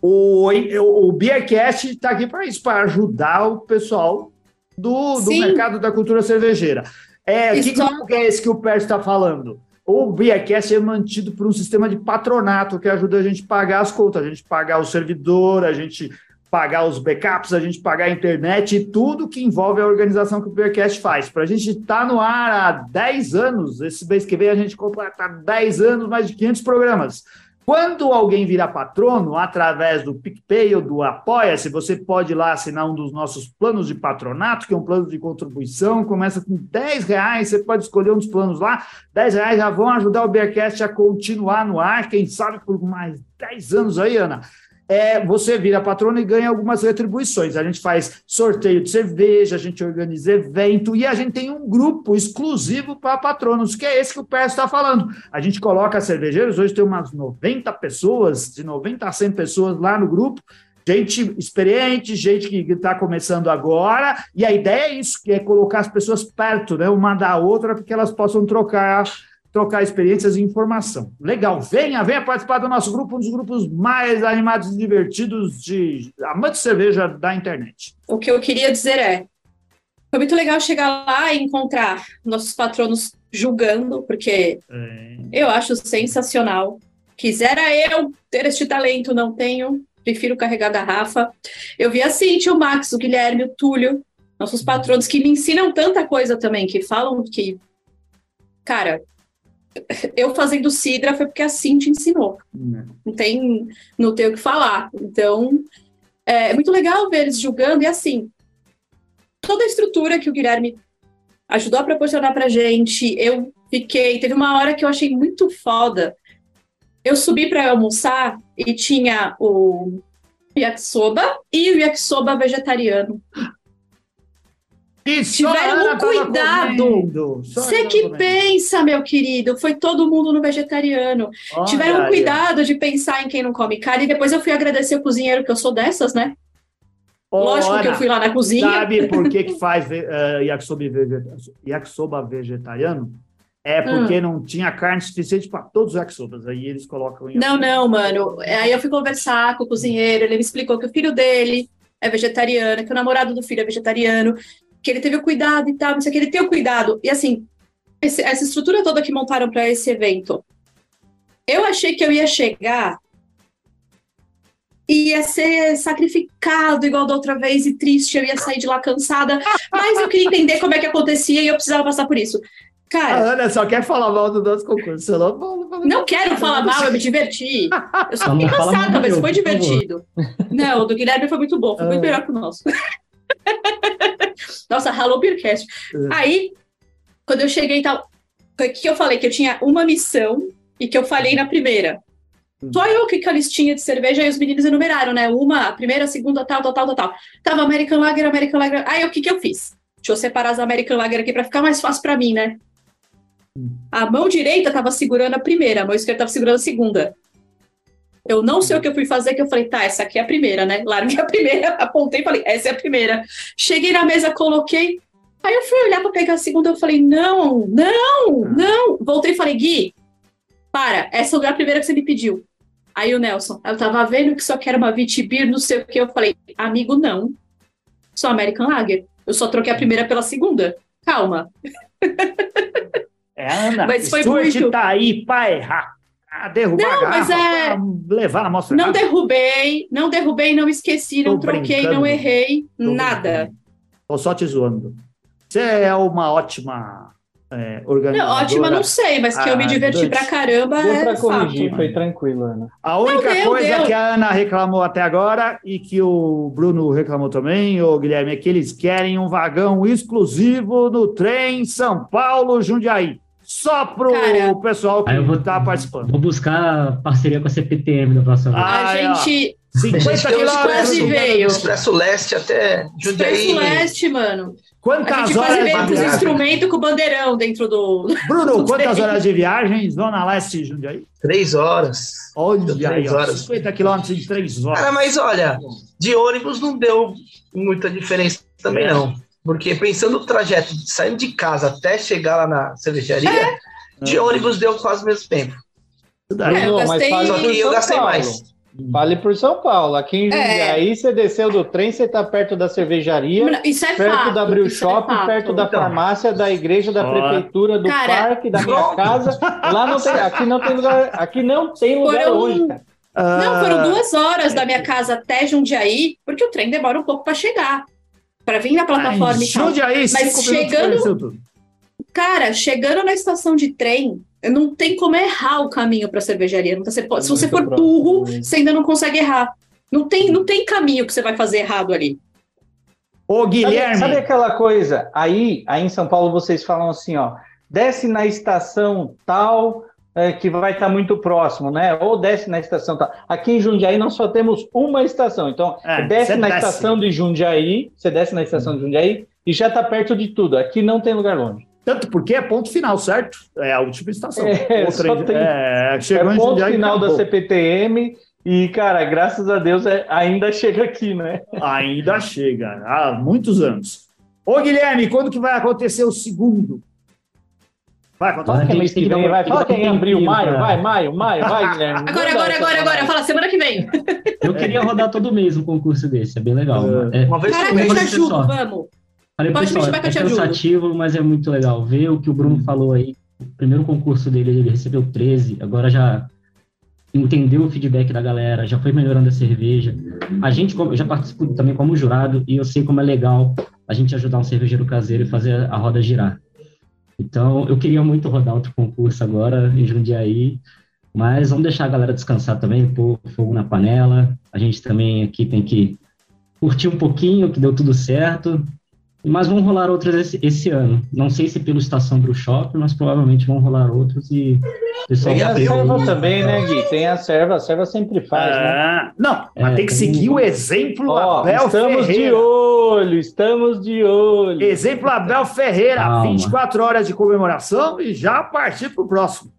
O, o, o Beercast está aqui para isso, para ajudar o pessoal do, do mercado da cultura cervejeira. É, Isso que grupo que é esse que o Pérez está falando? O Beercast é mantido por um sistema de patronato que ajuda a gente a pagar as contas, a gente pagar o servidor, a gente pagar os backups, a gente pagar a internet e tudo que envolve a organização que o Beercast faz. Para a gente estar no ar há 10 anos, esse mês que vem a gente completa 10 anos, mais de 500 programas. Quando alguém virar patrono, através do PicPay ou do Apoia-se, você pode ir lá assinar um dos nossos planos de patronato, que é um plano de contribuição, começa com 10 reais, você pode escolher um dos planos lá, 10 reais já vão ajudar o Bearcast a continuar no ar, quem sabe por mais 10 anos aí, Ana. É você vira patrono e ganha algumas retribuições. A gente faz sorteio de cerveja, a gente organiza evento e a gente tem um grupo exclusivo para patronos, que é esse que o Pérez está falando. A gente coloca cervejeiros, hoje tem umas 90 pessoas, de 90 a 100 pessoas lá no grupo, gente experiente, gente que está começando agora, e a ideia é isso, que é colocar as pessoas perto, né, uma da outra, para que elas possam trocar trocar experiências e informação. Legal, venha, venha participar do nosso grupo, um dos grupos mais animados e divertidos de amantes de cerveja da internet. O que eu queria dizer é, foi muito legal chegar lá e encontrar nossos patronos julgando, porque é. eu acho sensacional. Quisera eu ter este talento, não tenho, prefiro carregar garrafa. Eu vi a Cintia, o Max, o Guilherme, o Túlio, nossos patronos que me ensinam tanta coisa também, que falam que, cara, eu fazendo Sidra foi porque a Cintia ensinou. Não. não tem, não tem o que falar. Então, é, é muito legal ver eles julgando e assim, toda a estrutura que o Guilherme ajudou a proporcionar pra gente, eu fiquei, teve uma hora que eu achei muito foda. Eu subi para almoçar e tinha o yakisoba e o yakisoba vegetariano. E Tiveram um cuidado. Você que pensa, meu querido, foi todo mundo no vegetariano. Olha, Tiveram um cuidado de pensar em quem não come carne. E depois eu fui agradecer o cozinheiro, que eu sou dessas, né? Lógico que eu fui lá na cozinha. Sabe por que, que [laughs] faz uh, yakisoba, yakisoba vegetariano? É porque hum. não tinha carne suficiente para todos os yakisobas. Aí eles colocam em. Não, não, mano. Aí eu fui conversar com o cozinheiro. Ele me explicou que o filho dele é vegetariano, que o namorado do filho é vegetariano, que ele teve o cuidado e tal, não sei o que, ele tem o cuidado. E assim, esse, essa estrutura toda que montaram para esse evento, eu achei que eu ia chegar e ia ser sacrificado igual da outra vez e triste, eu ia sair de lá cansada, mas eu queria entender como é que acontecia e eu precisava passar por isso. Cara, a Ana só quer falar mal do nosso concurso. Não, não, não quero falar mal, eu me diverti. Eu só fiquei cansada, mas foi divertido. Não, o do Guilherme foi muito bom, foi muito ah. melhor que o nosso. [laughs] Nossa, Hello Beercast. É. Aí, quando eu cheguei e tal, o que eu falei? Que eu tinha uma missão e que eu falhei na primeira. Hum. Só eu que com a listinha de cerveja e os meninos enumeraram, né? Uma, a primeira, a segunda, tal, tal, tal, tal, tal. Tava American Lager, American Lager. Aí o que que eu fiz? Deixa eu separar as American Lager aqui para ficar mais fácil para mim, né? Hum. A mão direita tava segurando a primeira, a mão esquerda tava segurando a segunda. Eu não sei o que eu fui fazer, que eu falei, tá, essa aqui é a primeira, né? Larguei a primeira, [laughs] apontei e falei, essa é a primeira. Cheguei na mesa, coloquei. Aí eu fui olhar para pegar a segunda, eu falei, não, não, não. Voltei e falei, Gui, para, essa é a primeira que você me pediu. Aí o Nelson, eu tava vendo que só quer uma Vitibir, não sei o que. Eu falei, amigo, não. Sou American Lager. Eu só troquei a primeira pela segunda. Calma. É, Ana, [laughs] Mas foi muito... tá aí para errar derrubar não, a garrafa, mas é... levar na mostra. Não derrubei, não derrubei, não esqueci, não troquei, não errei, Tô nada. Tô só te zoando. Você é uma ótima é, organizadora. Não, ótima não sei, mas que eu me diverti pra caramba deu é pra corrigir, fato. foi tranquilo, Ana. A única não, deu, coisa deu. que a Ana reclamou até agora e que o Bruno reclamou também, o Guilherme, é que eles querem um vagão exclusivo no trem São Paulo-Jundiaí só pro Cara, pessoal que está participando. Vou buscar parceria com a CPTM no próximo A ah, gente. 50 quilômetros veio. Expresso Leste até Jundiaí. Expresso Leste, mano. Quantas a gente horas faz evento de instrumento com bandeirão dentro do. [laughs] Bruno, do quantas trem? horas de viagem? Zona Leste de Jundiaí? Três horas. Olha, três horas. 50 quilômetros em três horas. Cara, mas olha, de ônibus não deu muita diferença também, é. não. Porque pensando no trajeto, saindo de casa até chegar lá na cervejaria, é. de ônibus deu quase o mesmo tempo. É, eu gastei... mas só que eu gastei Paulo. mais. Vale por São Paulo. Aqui em Jundiaí, é. você desceu do trem, você está perto da cervejaria, isso é perto fato, da Brew Shop, é perto da então. farmácia, da igreja, da prefeitura, do cara, parque, da minha casa. Lá não tem, aqui não tem lugar, aqui não tem lugar foram, hoje, cara. Não, foram ah. duas horas da minha casa até Jundiaí, porque o trem demora um pouco para chegar para vir na plataforma Ai, e tal. Aí, Mas chegando. Cara, chegando na estação de trem, não tem como errar o caminho para a cervejaria. Você pode, se você for burro, você ainda não consegue errar. Não tem, não tem caminho que você vai fazer errado ali. Ô, Guilherme. Sabe, sabe aquela coisa? Aí, aí em São Paulo vocês falam assim, ó, desce na estação tal, é, que vai estar muito próximo, né? Ou desce na estação. Tá. Aqui em Jundiaí nós só temos uma estação. Então, é, desce na desce. estação de Jundiaí, você desce na estação de Jundiaí e já está perto de tudo. Aqui não tem lugar longe. Tanto porque é ponto final, certo? É a última estação. [laughs] É, Outra, tem, é, chegou é ponto final da CPTM e, cara, graças a Deus é, ainda chega aqui, né? Ainda chega, há muitos anos. Ô, Guilherme, quando que vai acontecer o segundo? Vai, fala que mês que vem, vai. Fala que é abril, maio, vai, maio, maio, vai, Guilherme. Agora, agora, agora, agora. Fala semana que vem. Eu queria rodar todo mês um concurso desse, é bem legal. É, uma vez Caraca, eu te ajudo, vamos. Falei, Pode pessoal, é cansativo, mas é muito legal. Ver o que o Bruno falou aí. O primeiro concurso dele, ele recebeu 13, agora já entendeu o feedback da galera, já foi melhorando a cerveja. A gente, eu já participo também como jurado e eu sei como é legal a gente ajudar um cervejeiro caseiro e fazer a roda girar. Então, eu queria muito rodar outro concurso agora em Jundiaí, mas vamos deixar a galera descansar também, pôr fogo na panela. A gente também aqui tem que curtir um pouquinho, que deu tudo certo. Mas vão rolar outros esse, esse, ano. Não sei se pelo Estação Brew Shop, mas provavelmente vão rolar outros e pessoal tem a serva também, né, Gui? Tem a serva, a serva sempre faz, né? Ah, não, mas é, tem que seguir o exemplo Ó, Abel estamos Ferreira. de olho, estamos de olho. Exemplo Abel Ferreira, Calma. 24 horas de comemoração e já partir para o próximo.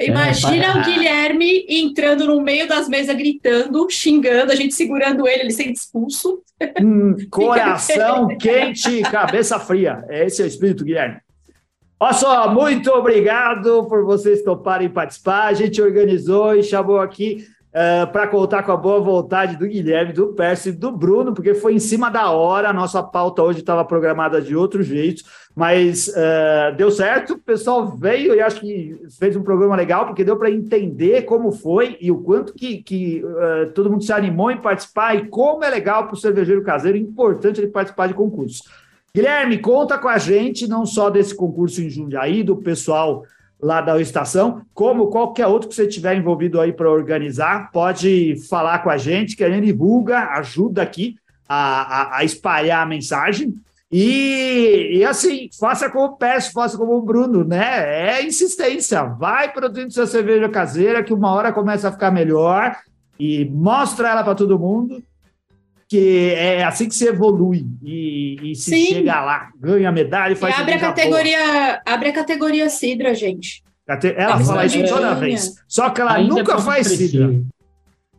Imagina é, o Guilherme entrando no meio das mesas, gritando, xingando, a gente segurando ele, ele sendo expulso. Hum, [laughs] coração quente, cabeça fria. Esse é o espírito, Guilherme. Olha só, muito obrigado por vocês toparem participar. A gente organizou e chamou aqui uh, eh, para contar com a boa vontade do Guilherme, do Percy e do Bruno, porque foi em cima da hora. A nossa pauta hoje estava programada de outro jeito, mas uh, deu certo. O pessoal veio e acho que fez um programa legal, porque deu para entender como foi e o quanto que, que uh, todo mundo se animou em participar e como é legal para o cervejeiro caseiro, importante ele participar de concursos. Guilherme, conta com a gente, não só desse concurso em Jundiaí, do pessoal lá da estação, como qualquer outro que você tiver envolvido aí para organizar, pode falar com a gente, que a gente divulga, ajuda aqui a, a, a espalhar a mensagem. E, e, assim, faça como o Peço, faça como o Bruno, né? É insistência. Vai produzindo sua cerveja caseira, que uma hora começa a ficar melhor e mostra ela para todo mundo que é assim que se evolui e, e se Sim. chega lá, ganha medalha e faz. E abre a categoria, abre a categoria Sidra, gente. Ela fala isso toda vez. Só que ela Ainda nunca faz Sidra.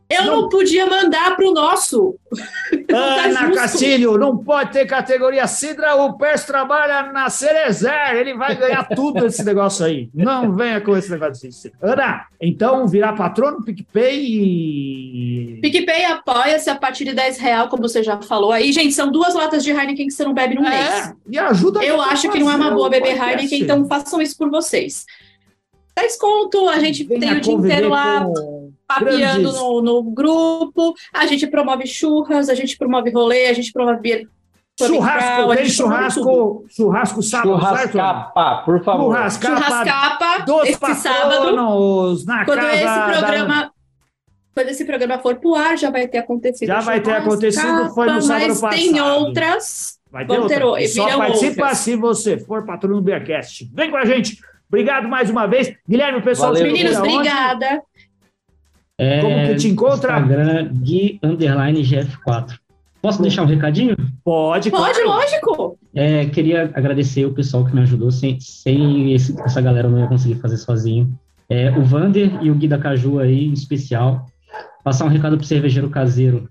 Eu não, não podia mandar para o nosso. [laughs] Ana tá Castilho, não pode ter categoria Sidra, o Pérez trabalha na Cerezer, ele vai ganhar tudo esse negócio aí. Não venha com esse negócio. Ana, então virar patrono PicPay e. PicPay apoia-se a partir de 10 real, como você já falou aí. Gente, são duas latas de Heineken que você não bebe no é, mês. E ajuda Eu acho que não é uma boa beber Heineken, então façam isso por vocês. 10 conto, a gente Venha tem o dia inteiro lá papeando no, no, grupo, a gente promove churras, a gente promove rolê, a gente promove Churrasco, tem churrasco, churrasco sábado, Churrascapa, por favor. Churrascapa, churrascapa esse sábado, na quando casa esse programa, da... quando esse programa for pro ar, já vai ter acontecido. Já vai ter acontecido, foi no sábado mas passado. tem outras. Vai ter, outra. Só participa outras. se você for patrono do Beercast. Vem com a gente. Obrigado mais uma vez. Guilherme, o pessoal... Valeu. Meninos, obrigada. É, Como que te encontra? Instagram, Gui, underline GF4. Posso deixar um recadinho? Pode, Pode, claro. lógico. É, queria agradecer o pessoal que me ajudou. Sem, sem esse, essa galera eu não ia conseguir fazer sozinho. É, o Vander e o Gui da Caju aí, em especial. Passar um recado pro cervejeiro caseiro.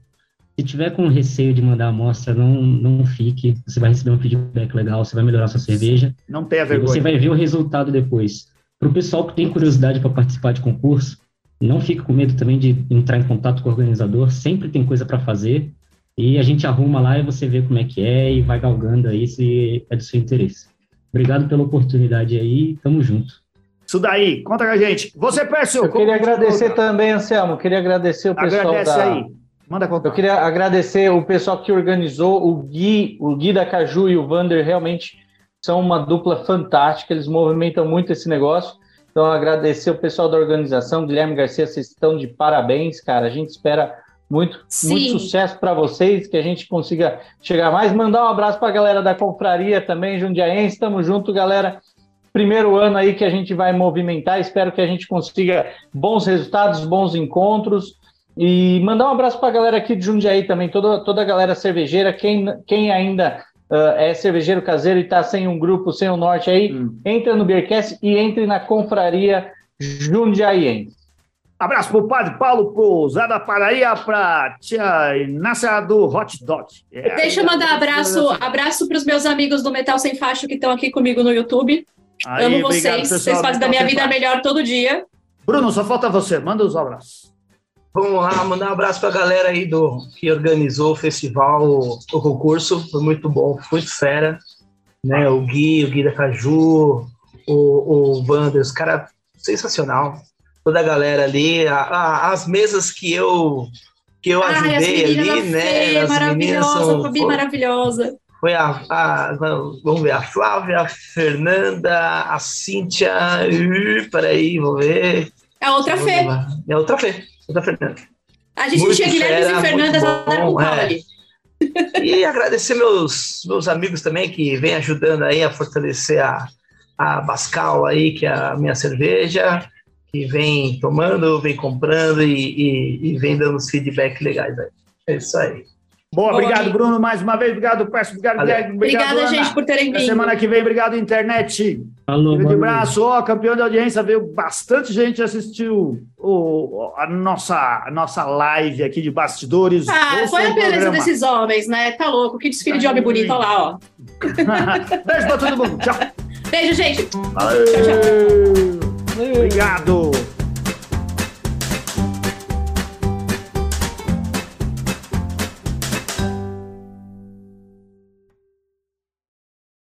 Se tiver com receio de mandar a amostra, não, não fique. Você vai receber um feedback legal, você vai melhorar sua cerveja. Não tenha vergonha. você vai ver o resultado depois. Para o pessoal que tem curiosidade para participar de concurso, não fique com medo também de entrar em contato com o organizador. Sempre tem coisa para fazer. E a gente arruma lá e você vê como é que é e vai galgando aí se é do seu interesse. Obrigado pela oportunidade aí. Tamo junto. Isso daí, conta com a gente. Você, Pércio. Eu queria agradecer também, Anselmo. Queria agradecer o pessoal Agradece da... aí. Manda contar. Eu queria agradecer o pessoal que organizou, o Gui, o Gui da Caju e o Vander realmente são uma dupla fantástica, eles movimentam muito esse negócio. Então, agradecer o pessoal da organização, Guilherme Garcia, vocês estão de parabéns, cara. A gente espera muito, muito sucesso para vocês, que a gente consiga chegar mais. Mandar um abraço para a galera da confraria também, Jundiaense. Estamos junto, galera. primeiro ano aí que a gente vai movimentar. Espero que a gente consiga bons resultados, bons encontros. E mandar um abraço para a galera aqui de Jundiaí também, toda, toda a galera cervejeira. Quem, quem ainda uh, é cervejeiro caseiro e está sem um grupo, sem o um norte aí, hum. entra no Beercast e entre na confraria Jundiaiense. Abraço pro Padre Paulo, pro Zé da Paraíba, pra tia Inácia do Hot Dog. É, Deixa eu mandar abraço, abraço pros meus amigos do Metal Sem Faixa que estão aqui comigo no YouTube. Aí, Amo vocês, vocês fazem da minha vida melhor todo dia. Bruno, só falta você, manda os abraços. Vamos lá, mandar um abraço para a galera aí do que organizou o festival, o, o concurso, foi muito bom, foi muito fera, né? O Gui, o Gui da Caju, o, o Wander, os caras sensacional, toda a galera ali, a, a, as mesas que eu que eu ajudei ali, né? As maravilhosa, são, foi, maravilhosa. Foi a, a, vamos ver, a Flávia, a Fernanda, a Cíntia, uh, peraí, vamos ver. É outra Fê. É outra Fê. Santa Fernanda. A gente muito tinha Guilherme e Fernandas bom, é. E agradecer meus, meus amigos também que vêm ajudando aí a fortalecer a, a Bascal aí, que é a minha cerveja, que vem tomando, vem comprando e, e, e vem dando feedback legais aí. É isso aí. Boa, Boa obrigado, Bruno, mais uma vez. Obrigado, Peço. Obrigado, Guilherme. Obrigada, Ana. gente, por terem vindo. semana que vem, obrigado, internet. Alô, de braço, ó, campeão de audiência, veio bastante gente assistiu o, a, nossa, a nossa live aqui de bastidores. Ah, foi a beleza desses homens, né? Tá louco, que desfile de homem bonito, olha lá, ó. [laughs] Beijo pra todo mundo, tchau. Beijo, gente. Valeu. Tchau, tchau. Obrigado.